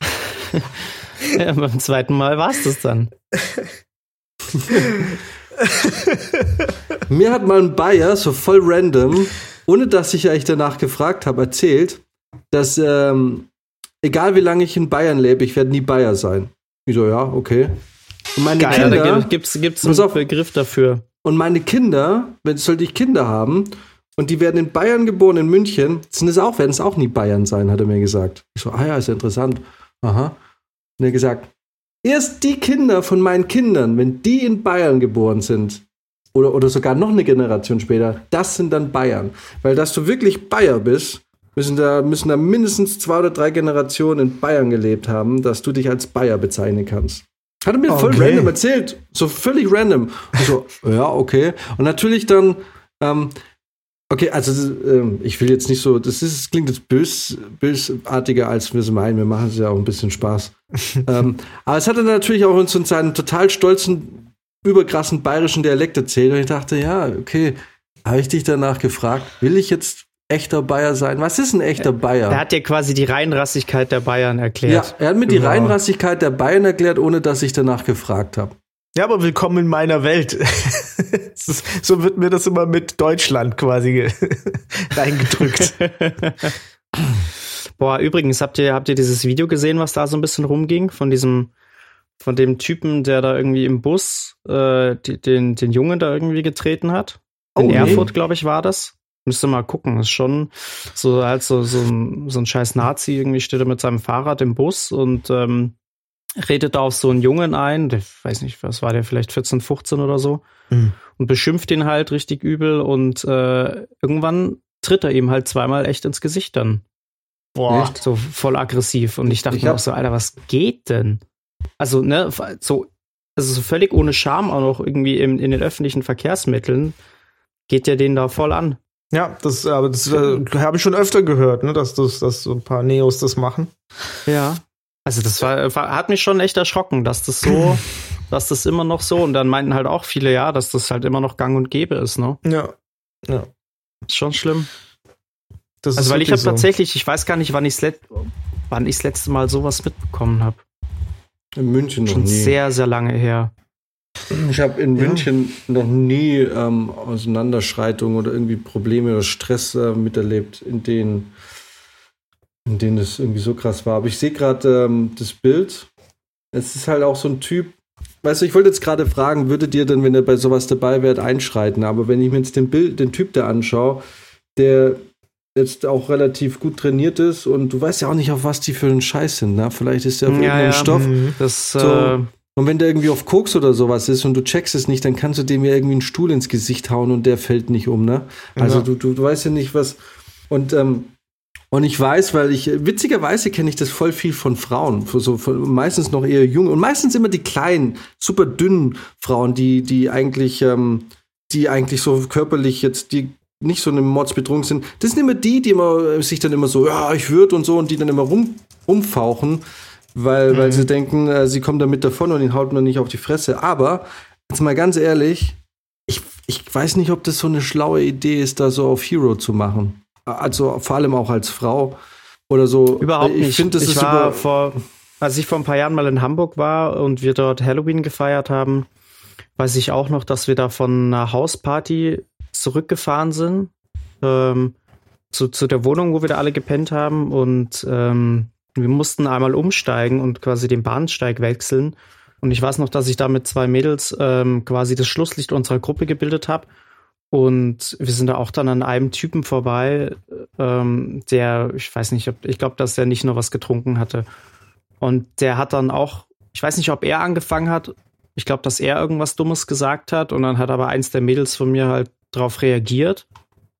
*laughs* ja, beim zweiten Mal war es das dann. *laughs* Mir hat mal ein Bayer so voll random, ohne dass ich eigentlich danach gefragt habe, erzählt, dass ähm, egal wie lange ich in Bayern lebe, ich werde nie Bayer sein. Ich so, ja, okay. Und meine Geil, Kinder, da gibt es einen Begriff dafür. Und meine Kinder, wenn sollte ich Kinder haben und die werden in Bayern geboren, in München, sind es auch, werden es auch nie Bayern sein, hat er mir gesagt. Ich so, ah ja, ist ja interessant. Aha. Und er hat gesagt, Erst die Kinder von meinen Kindern, wenn die in Bayern geboren sind, oder, oder sogar noch eine Generation später, das sind dann Bayern. Weil dass du wirklich Bayer bist, müssen da, müssen da mindestens zwei oder drei Generationen in Bayern gelebt haben, dass du dich als Bayer bezeichnen kannst. Hat er mir okay. voll random erzählt. So völlig random. Und so, *laughs* ja, okay. Und natürlich dann, ähm, Okay, also ähm, ich will jetzt nicht so, das, ist, das klingt jetzt bös, bösartiger, als wir es meinen. Wir machen es ja auch ein bisschen Spaß. *laughs* ähm, aber es hat dann natürlich auch uns in seinen total stolzen, überkrassen bayerischen Dialekt erzählt. Und ich dachte, ja, okay, habe ich dich danach gefragt, will ich jetzt echter Bayer sein? Was ist ein echter Bayer? Er hat dir quasi die Reinrassigkeit der Bayern erklärt. Ja, er hat mir die Reinrassigkeit der Bayern erklärt, ohne dass ich danach gefragt habe. Ja, aber willkommen in meiner Welt. *laughs* so wird mir das immer mit Deutschland quasi *laughs* reingedrückt. *laughs* Boah, übrigens, habt ihr, habt ihr dieses Video gesehen, was da so ein bisschen rumging? Von diesem, von dem Typen, der da irgendwie im Bus äh, die, den, den Jungen da irgendwie getreten hat? In oh, Erfurt, nee. glaube ich, war das. Müsste mal gucken. Das ist schon so halt so, so, ein, so ein scheiß Nazi irgendwie steht er mit seinem Fahrrad im Bus und ähm, redet da auf so einen Jungen ein, der weiß nicht, was war der, vielleicht 14, 15 oder so, mhm. und beschimpft ihn halt richtig übel und äh, irgendwann tritt er ihm halt zweimal echt ins Gesicht dann. Boah. Echt? So voll aggressiv. Und ich dachte ich mir auch so, Alter, was geht denn? Also, ne, so, also so völlig ohne Scham auch noch irgendwie in, in den öffentlichen Verkehrsmitteln geht der den da voll an. Ja, das, aber das äh, habe ich schon öfter gehört, ne, dass, das, dass so ein paar Neos das machen. Ja. Also das war, war, hat mich schon echt erschrocken, dass das so, *laughs* dass das immer noch so und dann meinten halt auch viele, ja, dass das halt immer noch gang und gäbe ist, ne? Ja. Ja. Ist schon schlimm. Das Also ist weil ich habe tatsächlich, ich weiß gar nicht, wann ich wann ich das letzte Mal sowas mitbekommen habe. In München noch Schon nie. sehr, sehr lange her. Ich habe in Ja. München noch nie ähm, Auseinanderschreitungen oder irgendwie Probleme oder Stress äh, miterlebt, in denen, in denen es irgendwie so krass war. Aber ich sehe gerade ähm, das Bild. Es ist halt auch so ein Typ. Weißt du, ich wollte jetzt gerade fragen, würdet ihr denn, wenn ihr bei sowas dabei wärt, einschreiten? Aber wenn ich mir jetzt den Bild, den Typ da anschaue, der jetzt auch relativ gut trainiert ist und du weißt ja auch nicht, auf was die für einen Scheiß sind, ne? Vielleicht ist der auf Ja, irgendeinem ja. Stoff. Mhm. Das So. äh, Und wenn der irgendwie auf Koks oder sowas ist und du checkst es nicht, dann kannst du dem ja irgendwie einen Stuhl ins Gesicht hauen und der fällt nicht um, ne? Also Ja. du, du, du weißt ja nicht, was. Und, ähm, und ich weiß, weil ich, witzigerweise kenne ich das voll viel von Frauen, so, von, meistens noch eher jung und meistens immer die kleinen, super dünnen Frauen, die, die eigentlich, ähm, die eigentlich so körperlich jetzt, die nicht so eine Mordsbedrohung sind. Das sind immer die, die immer äh, sich dann immer so, ja, ich würde und so und die dann immer rum, rumfauchen, weil, weil sie denken, äh, sie kommen damit davon und ihn haut man nicht auf die Fresse. Aber, jetzt mal ganz ehrlich, ich, ich weiß nicht, ob das so eine schlaue Idee ist, da so auf Hero zu machen. Also vor allem auch als Frau oder so. Überhaupt ich nicht. finde, das ich ist war vor, als ich vor ein paar Jahren mal in Hamburg war und wir dort Halloween gefeiert haben, weiß ich auch noch, dass wir da von einer Hausparty zurückgefahren sind. Ähm, zu, zu der Wohnung, wo wir da alle gepennt haben. Und ähm, wir mussten einmal umsteigen und quasi den Bahnsteig wechseln. Und ich weiß noch, dass ich da mit zwei Mädels ähm, quasi das Schlusslicht unserer Gruppe gebildet habe. Und wir sind da auch dann an einem Typen vorbei, ähm, der, ich weiß nicht, ob, ich glaube, dass der nicht nur was getrunken hatte. Und der hat dann auch, ich weiß nicht, ob er angefangen hat. Ich glaube, dass er irgendwas Dummes gesagt hat. Und dann hat aber eins der Mädels von mir halt drauf reagiert.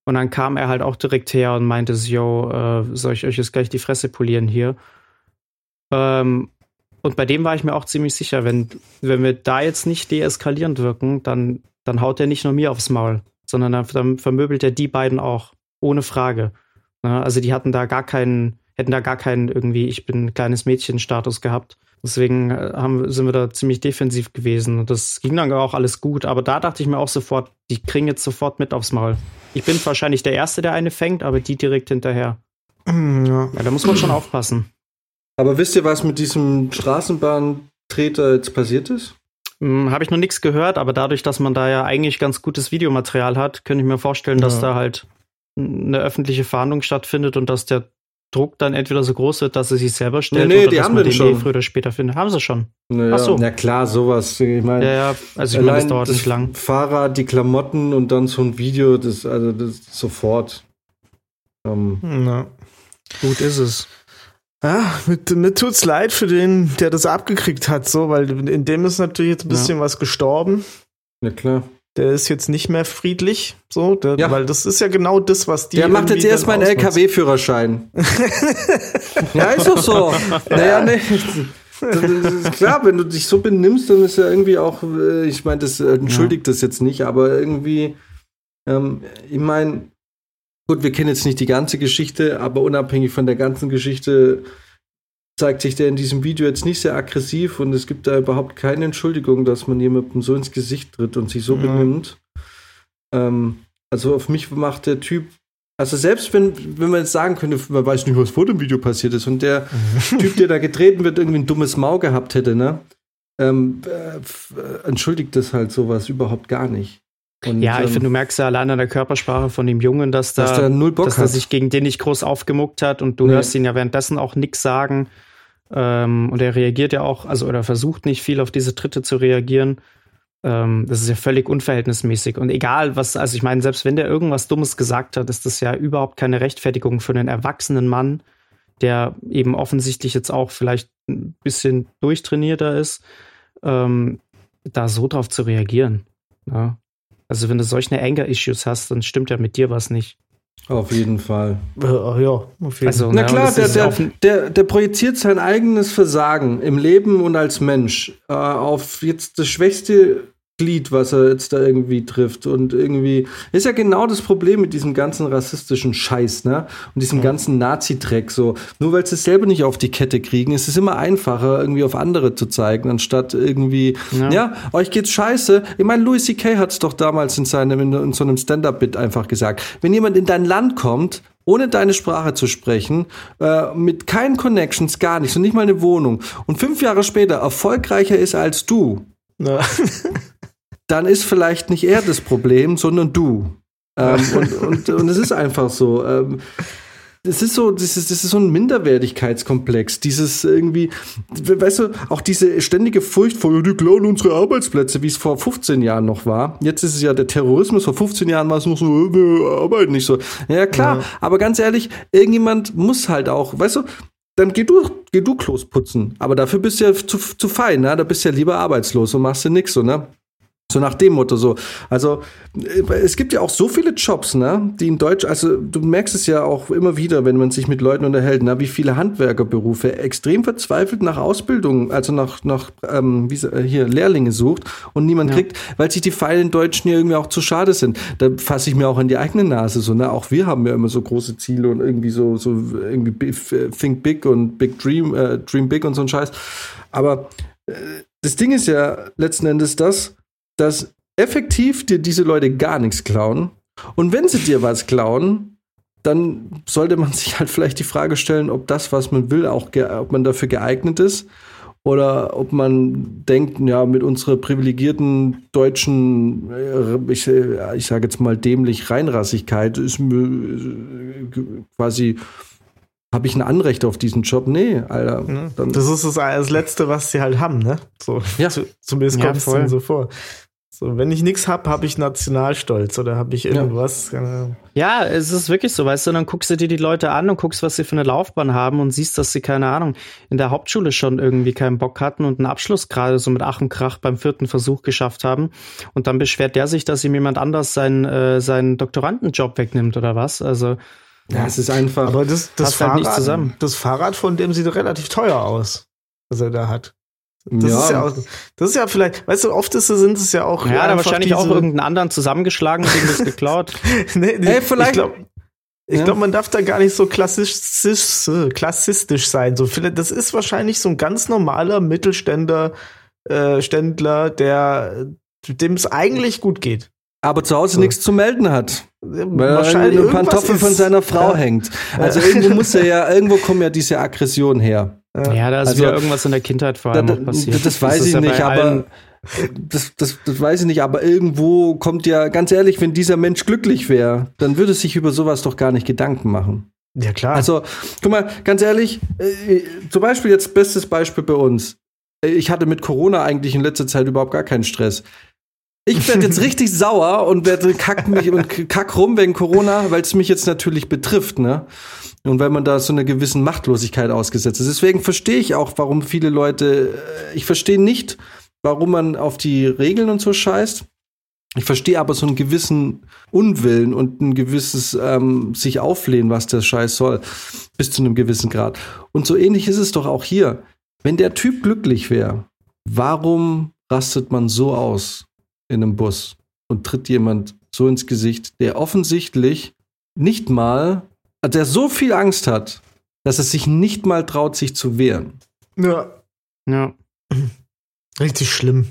Und dann kam er halt auch direkt her und meinte, so, yo, äh, soll ich euch jetzt gleich die Fresse polieren hier? Ähm, und bei dem war ich mir auch ziemlich sicher, wenn, wenn wir da jetzt nicht deeskalierend wirken, dann, dann haut er nicht nur mir aufs Maul, sondern dann, dann vermöbelt er die beiden auch, ohne Frage. Ja, also die hatten da gar keinen, hätten da gar keinen irgendwie, ich bin ein kleines Mädchen-Status gehabt. Deswegen äh, haben, sind wir da ziemlich defensiv gewesen. Und das ging dann auch alles gut. Aber da dachte ich mir auch sofort, die kriegen jetzt sofort mit aufs Maul. Ich bin wahrscheinlich der Erste, der eine fängt, aber die direkt hinterher. Ja. Ja, da muss man schon aufpassen. Aber wisst ihr, was mit diesem Straßenbahntreter jetzt passiert ist? Hm, Habe ich noch nichts gehört, aber dadurch, dass man da ja eigentlich ganz gutes Videomaterial hat, könnte ich mir vorstellen, dass Ja. da halt eine öffentliche Verhandlung stattfindet und dass der Druck dann entweder so groß wird, dass er sich selber stellt Nee, nee, oder die dass haben man den den schon. eh früher oder später findet. Haben sie schon. Naja, Ach so. Na klar, sowas. Ich meine, Ja, ja, also ich meine, das dauert nicht lang. Fahrrad, die Klamotten und dann so ein Video, das, also das sofort. Ähm, Ja. Gut ist es. Ja, mit, mir tut's leid für den, der das abgekriegt hat, so, weil in dem ist natürlich jetzt ein bisschen was gestorben. na klar. Der ist jetzt nicht mehr friedlich, so, der, Ja. weil das ist ja genau das, was die. Der macht jetzt erstmal einen. LKW-Führerschein. *laughs* ja, ist doch so. Naja, ist klar, wenn du dich so benimmst, dann ist ja irgendwie auch, äh, ich meine, das äh, entschuldigt das jetzt nicht, aber irgendwie, ähm, ich meine, gut, wir kennen jetzt nicht die ganze Geschichte, aber unabhängig von der ganzen Geschichte zeigt sich der in diesem Video jetzt nicht sehr aggressiv und es gibt da überhaupt keine Entschuldigung, dass man jemandem so ins Gesicht tritt und sich so Ja. benimmt. Ähm, also auf mich macht der Typ, also selbst wenn, wenn man jetzt sagen könnte, man weiß nicht, was vor dem Video passiert ist und der Typ, der da getreten wird, irgendwie ein dummes Mau gehabt hätte, ne? Ähm, äh, äh, entschuldigt das halt sowas überhaupt gar nicht. Und, Ja, ich ähm, finde, du merkst ja allein an der Körpersprache von dem Jungen, dass da, dass der null Bock dass er sich gegen den nicht groß aufgemuckt hat und du Nee. hörst ihn ja währenddessen auch nichts sagen. Ähm, und er reagiert ja auch, also oder versucht nicht viel auf diese Tritte zu reagieren. Ähm, das ist ja völlig unverhältnismäßig. Und egal, was, also ich meine, selbst wenn der irgendwas Dummes gesagt hat, ist das ja überhaupt keine Rechtfertigung für einen erwachsenen Mann, der eben offensichtlich jetzt auch vielleicht ein bisschen durchtrainierter ist, ähm, da so drauf zu reagieren. Ja. Also wenn du solche Anger-Issues hast, dann stimmt ja mit dir was nicht. Auf jeden Fall. Äh, ja, auf jeden Also, Na ne, klar, der, der, der, der projiziert sein eigenes Versagen im Leben und als Mensch äh, auf jetzt das schwächste Glied, was er jetzt da irgendwie trifft. Und irgendwie ist ja genau das Problem mit diesem ganzen rassistischen Scheiß, ne? Und diesem ja. ganzen Nazi-Dreck. So, nur weil sie es selber nicht auf die Kette kriegen, ist es immer einfacher, irgendwie auf andere zu zeigen, anstatt irgendwie, ja, ja euch geht's scheiße. Ich meine, Louis C.K. hat es doch damals in seinem, in, in so einem Stand-Up-Bit einfach gesagt. Wenn jemand in dein Land kommt, ohne deine Sprache zu sprechen, äh, mit keinen Connections, gar nichts und nicht mal eine Wohnung und fünf Jahre später erfolgreicher ist als du, ja. *laughs* dann ist vielleicht nicht er das Problem, sondern du. Ähm, und, und, und es ist einfach so. Ähm, das ist so, das ist, das ist so ein Minderwertigkeitskomplex. Dieses irgendwie, weißt du, auch diese ständige Furcht vor, die klauen unsere Arbeitsplätze, wie es vor 15 Jahren noch war. Jetzt ist es ja der Terrorismus. Vor 15 Jahren war es noch so, wir arbeiten nicht so. Ja, klar. Ja. Aber ganz ehrlich, irgendjemand muss halt auch, weißt du, dann geh du, geh du Klos putzen. Aber dafür bist du ja zu, zu fein, ne? Da bist du ja lieber arbeitslos und machst du nix, so, ne? So nach dem Motto so. Also äh, es gibt ja auch so viele Jobs, ne, die in Deutsch, also du merkst es ja auch immer wieder, wenn man sich mit Leuten unterhält, ne, wie viele Handwerkerberufe extrem verzweifelt nach Ausbildung, also nach, nach ähm, wie, äh, hier Lehrlinge sucht und niemand ja. kriegt, weil sich die feilen Deutschen ja irgendwie auch zu schade sind. Da fasse ich mir auch an die eigene Nase so, ne, auch wir haben ja immer so große Ziele und irgendwie so, so irgendwie think big und big dream, äh, dream big und so ein Scheiß. Aber äh, das Ding ist ja letzten Endes das, dass effektiv dir diese Leute gar nichts klauen. Und wenn sie dir was klauen, dann sollte man sich halt vielleicht die Frage stellen, ob das, was man will, auch ob man dafür geeignet ist. Oder ob man denkt, ja, mit unserer privilegierten deutschen, äh, ich, äh, ich sage jetzt mal dämlich Reinrassigkeit, ist quasi habe ich ein Anrecht auf diesen Job? Nee, Alter. das ist das, das Letzte, was sie halt haben, ne? So, ja. zumindest kommt es ihnen so vor. So, wenn ich nichts hab, habe ich Nationalstolz oder habe ich irgendwas. Ja. ja, es ist wirklich so, weißt du, dann guckst du dir die Leute an und guckst, was sie für eine Laufbahn haben und siehst, dass sie, keine Ahnung, in der Hauptschule schon irgendwie keinen Bock hatten und einen Abschluss gerade so mit Ach und Krach beim vierten Versuch geschafft haben. Und dann beschwert der sich, dass ihm jemand anders seinen, äh, seinen Doktorandenjob wegnimmt oder was. Also. Ja, es ist einfach. Aber das, das, halt Fahrrad, das Fahrrad von dem sieht relativ teuer aus, was er da hat. Das ja. ist ja auch, das ist ja vielleicht, weißt du, oft ist, sind es ja auch. Ja, da wahrscheinlich auch irgendeinen anderen zusammengeschlagen und dem das geklaut. *laughs* nee, nee, Ey, vielleicht. Ich glaube, ja. glaube, man darf da gar nicht so klassistisch, klassistisch sein. So, das ist wahrscheinlich so ein ganz normaler Mittelständler, äh, Ständler, der, dem es eigentlich gut geht. Aber zu Hause so. nichts zu melden hat. Weil wahrscheinlich er ein Pantoffel von seiner Frau ja. hängt. Also irgendwo muss er *laughs* ja, irgendwo kommen ja diese Aggressionen her. Ja, da ist also, wieder irgendwas in der Kindheit vor allem da, passiert. Das weiß das ich nicht, aber das, das, das weiß ich nicht, aber irgendwo kommt ja, ganz ehrlich, wenn dieser Mensch glücklich wäre, dann würde sich über sowas doch gar nicht Gedanken machen. Ja, klar. Also, guck mal, ganz ehrlich, äh, zum Beispiel jetzt bestes Beispiel bei uns. Äh, ich hatte mit Corona eigentlich in letzter Zeit überhaupt gar keinen Stress. Ich werde jetzt *laughs* richtig sauer und werde kack mich und kack rum wegen Corona, weil es mich jetzt natürlich betrifft, ne? Und weil man da so einer gewissen Machtlosigkeit ausgesetzt ist. Deswegen verstehe ich auch, warum viele Leute, äh, ich verstehe nicht, warum man auf die Regeln und so scheißt. Ich verstehe aber so einen gewissen Unwillen und ein gewisses ähm, sich auflehnen, was der Scheiß soll, bis zu einem gewissen Grad. Und so ähnlich ist es doch auch hier. Wenn der Typ glücklich wäre, warum rastet man so aus in einem Bus und tritt jemand so ins Gesicht, der offensichtlich nicht mal der so viel Angst hat, dass er sich nicht mal traut, sich zu wehren. Ja. Ja. *clears throat* Richtig schlimm.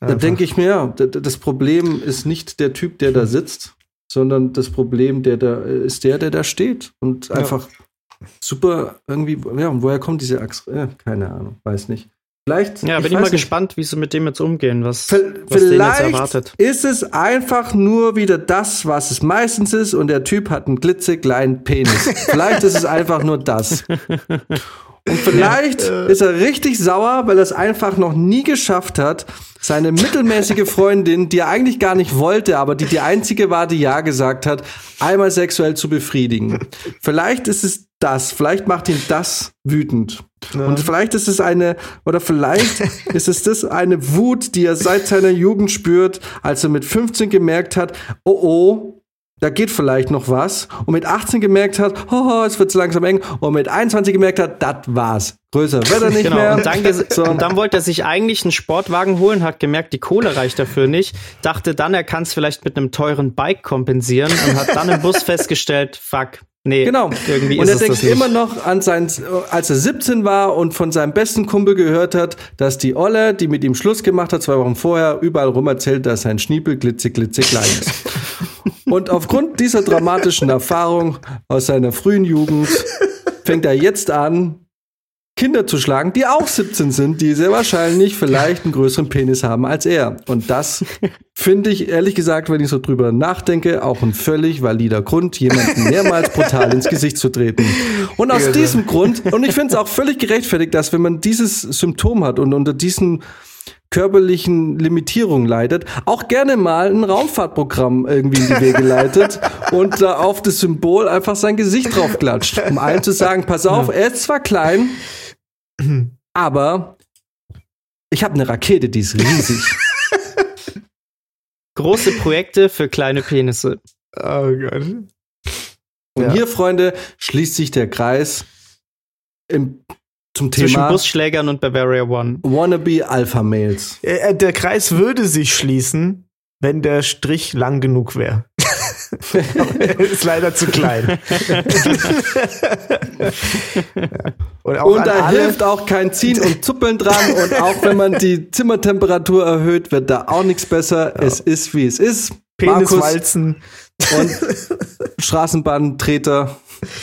Da denke ich mir, ja, das Problem ist nicht der Typ, der da sitzt, sondern das Problem, der da ist der, der da steht und einfach ja. super irgendwie, ja, und woher kommt diese Angst? Ja, keine Ahnung, weiß nicht. Vielleicht. Ja, bin ich, mal nicht. gespannt, wie sie mit dem jetzt umgehen, was, was vielleicht jetzt erwartet. Ist es einfach nur wieder das, was es meistens ist, und der Typ hat einen glitzekleinen Penis. *laughs* vielleicht ist es einfach nur das. Und *laughs* vielleicht ja, äh. ist er richtig sauer, weil er es einfach noch nie geschafft hat, seine mittelmäßige Freundin, die er eigentlich gar nicht wollte, aber die die einzige war, die ja gesagt hat, einmal sexuell zu befriedigen. Vielleicht ist es das, vielleicht macht ihn das wütend. Ja. Und vielleicht ist es eine, oder vielleicht *laughs* ist es das eine Wut, die er seit seiner Jugend spürt, als er mit 15 gemerkt hat, oh oh, da geht vielleicht noch was. Und mit 18 gemerkt hat, oh, es wird langsam eng. Und mit 21 gemerkt hat, das war's. Größer wird er nicht genau. mehr. Und dann, *laughs* so. und dann wollte er sich eigentlich einen Sportwagen holen, hat gemerkt, die Kohle reicht dafür nicht. Dachte dann, er kann es vielleicht mit einem teuren Bike kompensieren und hat dann im Bus *laughs* festgestellt, fuck, Nee, genau. Irgendwie und er denkt immer noch an sein, als er 17 war und von seinem besten Kumpel gehört hat, dass die Olle, die mit ihm Schluss gemacht hat, zwei Wochen vorher, überall rum erzählt, dass sein Schniepel glitze klein ist. *laughs* und aufgrund dieser dramatischen Erfahrung aus seiner frühen Jugend fängt er jetzt an, Kinder zu schlagen, die auch 17 sind, die sehr wahrscheinlich vielleicht einen größeren Penis haben als er. Und das finde ich, ehrlich gesagt, wenn ich so drüber nachdenke, auch ein völlig valider Grund, jemanden *laughs* mehrmals brutal ins Gesicht zu treten. Und aus ja, diesem Grund, und ich finde es auch völlig gerechtfertigt, dass wenn man dieses Symptom hat und unter diesen körperlichen Limitierungen leidet, auch gerne mal ein Raumfahrtprogramm irgendwie in die Wege leitet *laughs* und da auf das Symbol einfach sein Gesicht drauf klatscht, um allen zu sagen, pass auf, er ist zwar klein, aber ich habe eine Rakete, die ist riesig. *laughs* Große Projekte für kleine Penisse. Oh Gott. Und ja. hier, Freunde, schließt sich der Kreis im, zum Thema Zwischen Busschlägern und Bavaria One. Wannabe Alpha Males. Äh, der Kreis würde sich schließen, wenn der Strich lang genug wäre. *laughs* ist leider zu klein. *laughs* und, und da hilft auch kein Ziehen und Zuppeln dran. Und auch wenn man die Zimmertemperatur erhöht, wird da auch nichts besser. Ja. Es ist, wie es ist. Peniswalzen. Und Straßenbahntreter.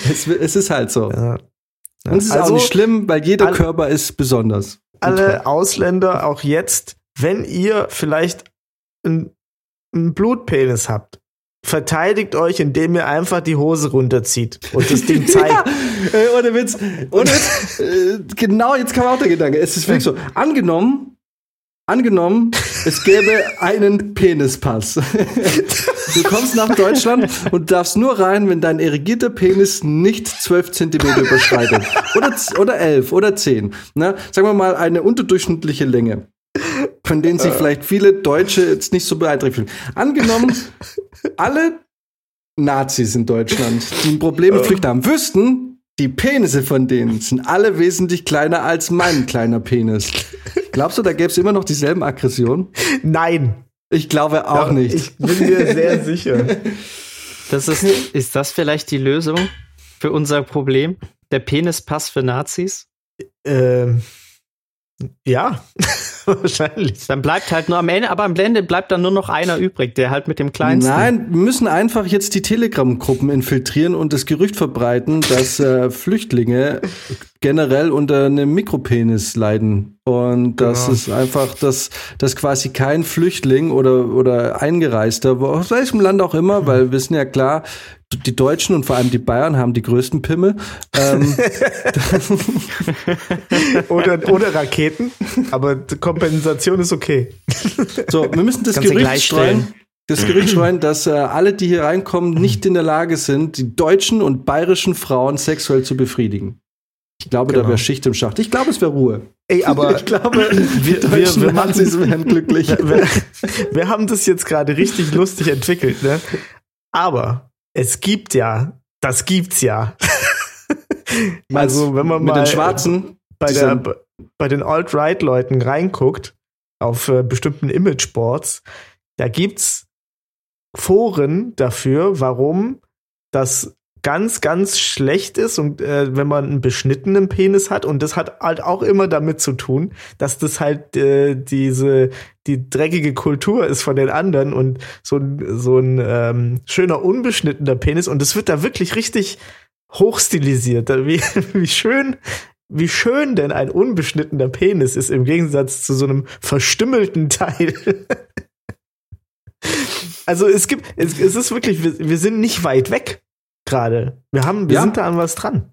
Es, es ist halt so. Ja. Und es ist also, auch nicht schlimm, weil jeder alle, Körper ist besonders. Alle Ausländer, auch jetzt, wenn ihr vielleicht einen Blutpenis habt, verteidigt euch, indem ihr einfach die Hose runterzieht und das Ding *laughs* zeigt. ja, äh, ohne Witz. Ohne Witz. *laughs* Äh, genau, jetzt kam auch der Gedanke. Es ist wirklich so. Angenommen, angenommen, es gäbe einen Penispass. *laughs* du kommst nach Deutschland und darfst nur rein, wenn dein irrigierter Penis nicht 12 Zentimeter überschreitet. Oder, oder 11 oder 10. Na, sagen wir mal eine unterdurchschnittliche Länge von denen sich vielleicht viele Deutsche jetzt nicht so beeinträchtigt fühlen. Angenommen, alle Nazis in Deutschland, die ein Problem mit Flüchtern haben, wüssten, die Penisse von denen sind alle wesentlich kleiner als mein kleiner Penis. Glaubst du, da gäbe es immer noch dieselben Aggressionen? Nein. Ich glaube auch ja, nicht. Ich bin mir sehr sicher. Das ist, ist das vielleicht die Lösung für unser Problem? Der Penispass für Nazis? Ähm, ja, wahrscheinlich. Dann bleibt halt nur am Ende, aber am Ende bleibt dann nur noch einer übrig, der halt mit dem kleinsten. Nein, wir müssen einfach jetzt die Telegram-Gruppen infiltrieren und das Gerücht verbreiten, dass äh, Flüchtlinge generell unter einem Mikropenis leiden. Und das genau. ist einfach, dass, dass quasi kein Flüchtling oder, oder Eingereister, aus welchem Land auch immer, weil wir wissen ja klar, die Deutschen und vor allem die Bayern haben die größten Pimmel. Ähm, *laughs* oder, oder Raketen, aber die Kompensation ist okay. So, wir müssen das Kannst Gerücht streuen. Das Gerücht streuen, dass äh, alle, die hier reinkommen, nicht in der Lage sind, die deutschen und bayerischen Frauen sexuell zu befriedigen. Ich glaube, genau. da wäre Schicht im Schacht. Ich glaube, es wäre Ruhe. Ey, aber *laughs* ich glaube, wir, wir, wir Nazis wären glücklich. *laughs* Wir, wir haben das jetzt gerade richtig lustig entwickelt, ne? Aber es gibt ja, das gibt's ja. *laughs* also, wenn man mit mal den Schwarzen bei, der, bei den Alt-Right-Leuten reinguckt, auf äh, bestimmten Imageboards, da gibt's Foren dafür, warum das ganz, ganz schlecht ist und äh, wenn man einen beschnittenen Penis hat und das hat halt auch immer damit zu tun, dass das halt äh, diese die dreckige Kultur ist von den anderen und so so ein ähm, schöner unbeschnittener Penis und es wird da wirklich richtig hochstilisiert, wie *laughs* wie schön wie schön denn ein unbeschnittener Penis ist im Gegensatz zu so einem verstümmelten Teil. *laughs* also es gibt, es, es ist wirklich, wir, wir sind nicht weit weg gerade. Wir haben, wir ja. sind da an was dran.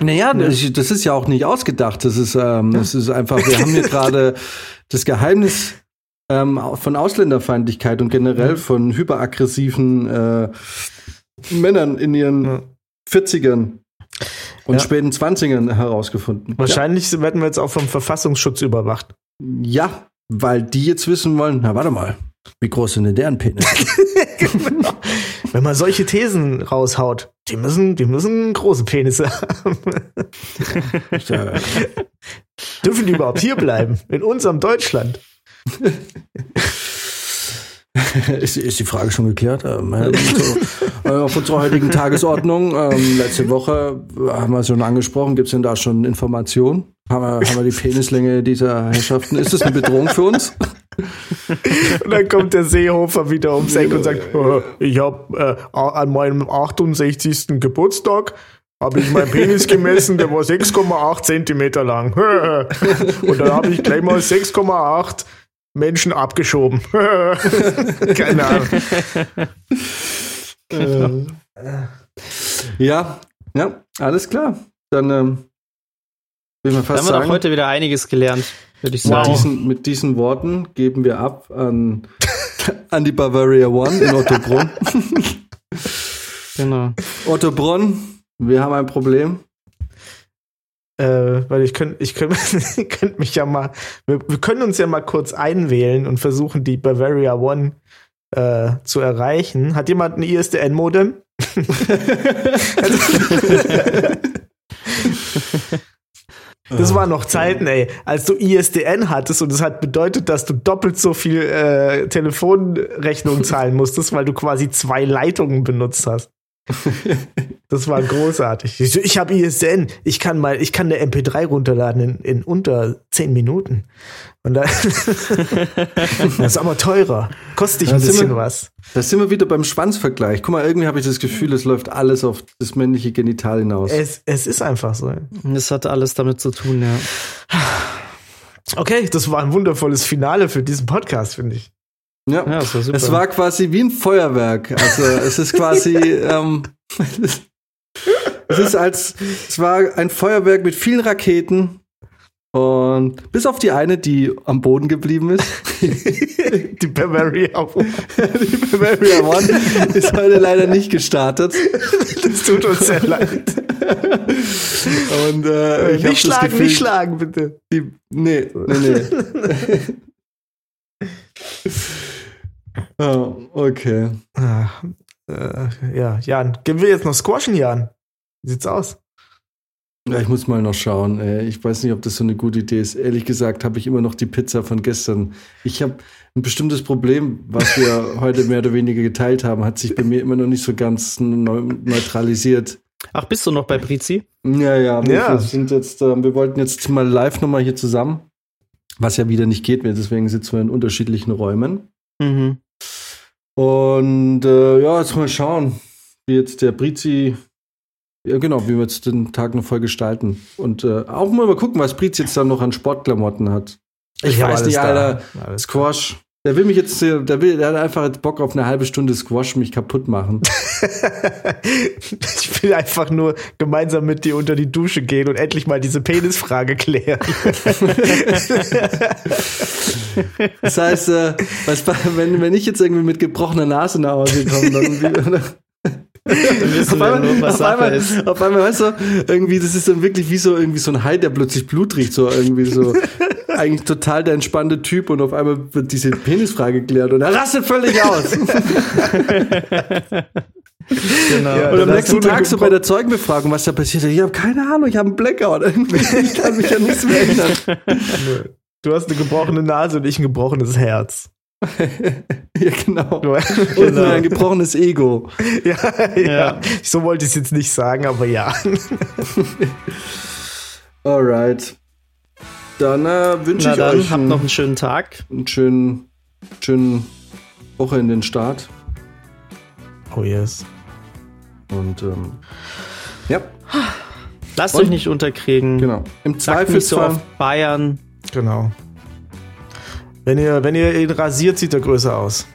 Naja, ja. das, das ist ja auch nicht ausgedacht. Das ist, ähm, ja. das ist einfach, wir haben hier gerade *laughs* das Geheimnis ähm, von Ausländerfeindlichkeit und generell von hyperaggressiven äh, Männern in ihren ja. 40ern und ja. späten 20ern herausgefunden. Wahrscheinlich ja. werden wir jetzt auch vom Verfassungsschutz überwacht. Ja, weil die jetzt wissen wollen, na warte mal, Wie groß sind denn deren Penis? *laughs* genau. Wenn man solche Thesen raushaut, die müssen, die müssen große Penisse haben. *laughs* Dürfen die überhaupt hier bleiben? In unserem Deutschland? ist, ist, die Frage schon geklärt? Ähm, äh, auf unserer heutigen Tagesordnung, ähm, letzte Woche haben wir es schon angesprochen, gibt es denn da schon Informationen? Haben wir, haben wir die Penislänge dieser Herrschaften? Ist das eine Bedrohung für uns? Und dann kommt der Seehofer wieder ums Eck und sagt, äh, ich habe äh, an meinem 68. Geburtstag habe ich meinen Penis gemessen, der war 6,8 Zentimeter lang. *laughs* und dann habe ich gleich mal 6,8 Menschen abgeschoben. *laughs* Keine Ahnung. ja, ja, alles klar. Dann ähm, will man fast da haben wir sagen, doch heute wieder einiges gelernt, würde ich sagen. Mit, diesen, mit diesen Worten geben wir ab an, an die Bavaria One in Ottobrunn. *laughs* genau. Ottobrunn, wir haben ein Problem. Äh, weil ich könnte ich könnt, *laughs* könnt mich ja mal, wir, wir, können uns ja mal kurz einwählen und versuchen, die Bavaria One äh, zu erreichen. Hat jemand ein ISDN-Modem? *laughs* Das waren noch Zeiten, ey, als du ISDN hattest und das hat bedeutet, dass du doppelt so viel äh, Telefonrechnung zahlen musstest, weil du quasi zwei Leitungen benutzt hast. Das war großartig. Ich, ich habe ISDN. Ich kann mal, ich kann eine MP3 runterladen in, in unter zehn Minuten. Und da, *laughs* das ist aber teurer. Kostet dich ein bisschen wir, was. Da sind wir wieder beim Schwanzvergleich. Guck mal, irgendwie habe ich das Gefühl, es läuft alles auf das männliche Genital hinaus. Es, es ist einfach so. Es hat alles damit zu tun, ja. Okay, das war ein wundervolles Finale für diesen Podcast, finde ich. Ja, ja war es war quasi wie ein Feuerwerk. Also es ist quasi, *laughs* ähm, es ist als, es war ein Feuerwerk mit vielen Raketen und bis auf die eine, die am Boden geblieben ist. *laughs* die Bavaria One. *laughs* die Bavaria One ist heute leider nicht gestartet. Das tut uns sehr leid. Und äh, nicht schlagen, Gefühl, nicht schlagen, bitte. Die, nee, nee, nee. Oh, okay. Ah, äh, ja, Jan, gehen wir jetzt noch squashen, Jan? Wie sieht's aus? Ja, ich muss mal noch schauen. Ich weiß nicht, ob das so eine gute Idee ist. Ehrlich gesagt habe ich immer noch die Pizza von gestern. Ich habe ein bestimmtes Problem, was wir *laughs* heute mehr oder weniger geteilt haben, hat sich bei mir immer noch nicht so ganz neutralisiert. Ach, bist du noch bei Brizi? Ja, ja. ja. Wir, sind jetzt, äh, wir wollten jetzt mal live nochmal hier zusammen, was ja wieder nicht geht mehr. Deswegen sitzen wir in unterschiedlichen Räumen. Mhm. Und äh, ja, jetzt mal schauen, wie jetzt der Brizi, ja genau, wie wir jetzt den Tag noch voll gestalten. Und äh, auch mal, mal gucken, was Brizi jetzt dann noch an Sportklamotten hat. Ich, ich weiß nicht, Alter, Squash. Der will mich jetzt, der will, der hat einfach Bock auf eine halbe Stunde Squash mich kaputt machen. *laughs* ich will einfach nur gemeinsam mit dir unter die Dusche gehen und endlich mal diese Penisfrage klären. *laughs* das heißt, äh, was, wenn, wenn ich jetzt irgendwie mit gebrochener Nase nach Hause komme, dann, auf einmal, auf, einmal, auf einmal, weißt du, irgendwie, das ist dann wirklich wie so irgendwie so ein Hai, der plötzlich Blut riecht, so irgendwie so. Eigentlich total der entspannte Typ und auf einmal wird diese Penisfrage geklärt und er rastet völlig aus. *laughs* Genau. Ja, und am nächsten Tag so bei der Zeugenbefragung, was da passiert, ich habe keine Ahnung, ich habe einen Blackout. *laughs* ich kann mich ja nichts mehr erinnern. Du hast eine gebrochene Nase und ich ein gebrochenes Herz. *laughs* ja, genau. Und genau. ein gebrochenes Ego. Ja, ja, ja. So wollte ich es jetzt nicht sagen, aber ja. Alright. Dann äh, wünsche ich dann, euch habt noch einen schönen Tag. Einen schönen, schönen Woche in den Start. Oh yes. Und ähm, ja. Lasst Und, euch nicht unterkriegen. Genau. Im Zweifelsfall so auf Bayern. Genau. Wenn ihr, wenn ihr ihn rasiert, sieht er größer aus.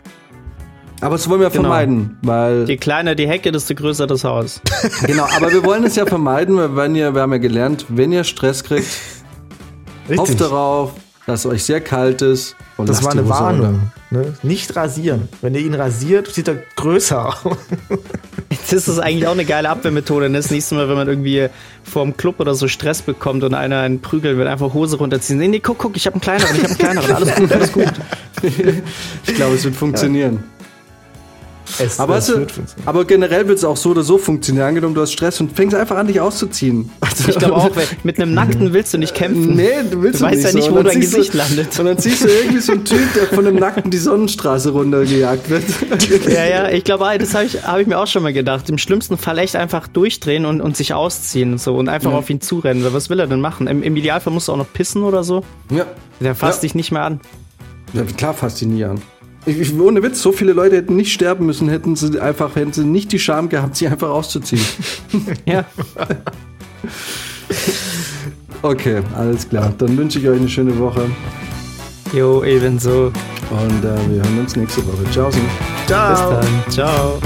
Aber das wollen wir genau. vermeiden, weil. Je kleiner die Hecke, desto größer das Haus. genau, aber wir wollen es ja *laughs* vermeiden, weil wenn ihr, wir haben ja gelernt, wenn ihr Stress kriegt, Richtig. hofft darauf, dass es euch sehr kalt ist. Und das war eine Warnung. Ne? Nicht rasieren. Wenn ihr ihn rasiert, sieht er größer aus. Das ist eigentlich auch eine geile Abwehrmethode. Das nächste Mal, wenn man irgendwie vorm Club oder so Stress bekommt und einer einen prügeln will, einfach Hose runterziehen. Nee, nee, guck, guck, ich habe einen kleineren, ich habe einen kleineren. Alles gut, alles gut. *laughs* ich glaube, es wird funktionieren. Es, Aber, es aber generell wird es auch so oder so funktionieren. Angenommen, du hast Stress und fängst einfach an, dich auszuziehen. Also, Ich glaube auch, mit einem Nackten willst du nicht kämpfen. Nee, du willst Du weißt ja nicht, so. wo dein Gesicht du, landet. Und dann siehst du irgendwie so einen Typ, der von einem Nackten die Sonnenstraße runtergejagt wird. *laughs* Ja, ja, ich glaube, das habe ich, hab ich mir auch schon mal gedacht. Im schlimmsten Fall echt einfach durchdrehen und, und sich ausziehen und so und einfach auf ihn zurennen. Was will er denn machen? Im, Im Idealfall musst du auch noch pissen oder so. Ja. Der fasst Ja. dich nicht mehr an. ja klar, fasst ihn nie an. Ich, ich, ohne Witz, so viele Leute hätten nicht sterben müssen, hätten sie einfach, hätten sie nicht die Scham gehabt, sie einfach auszuziehen. *laughs* Ja. *laughs* Okay, alles klar. Dann wünsche ich euch eine schöne Woche Jo, ebenso. und äh, wir hören uns nächste Woche. Ciao. Bis dann. Ciao.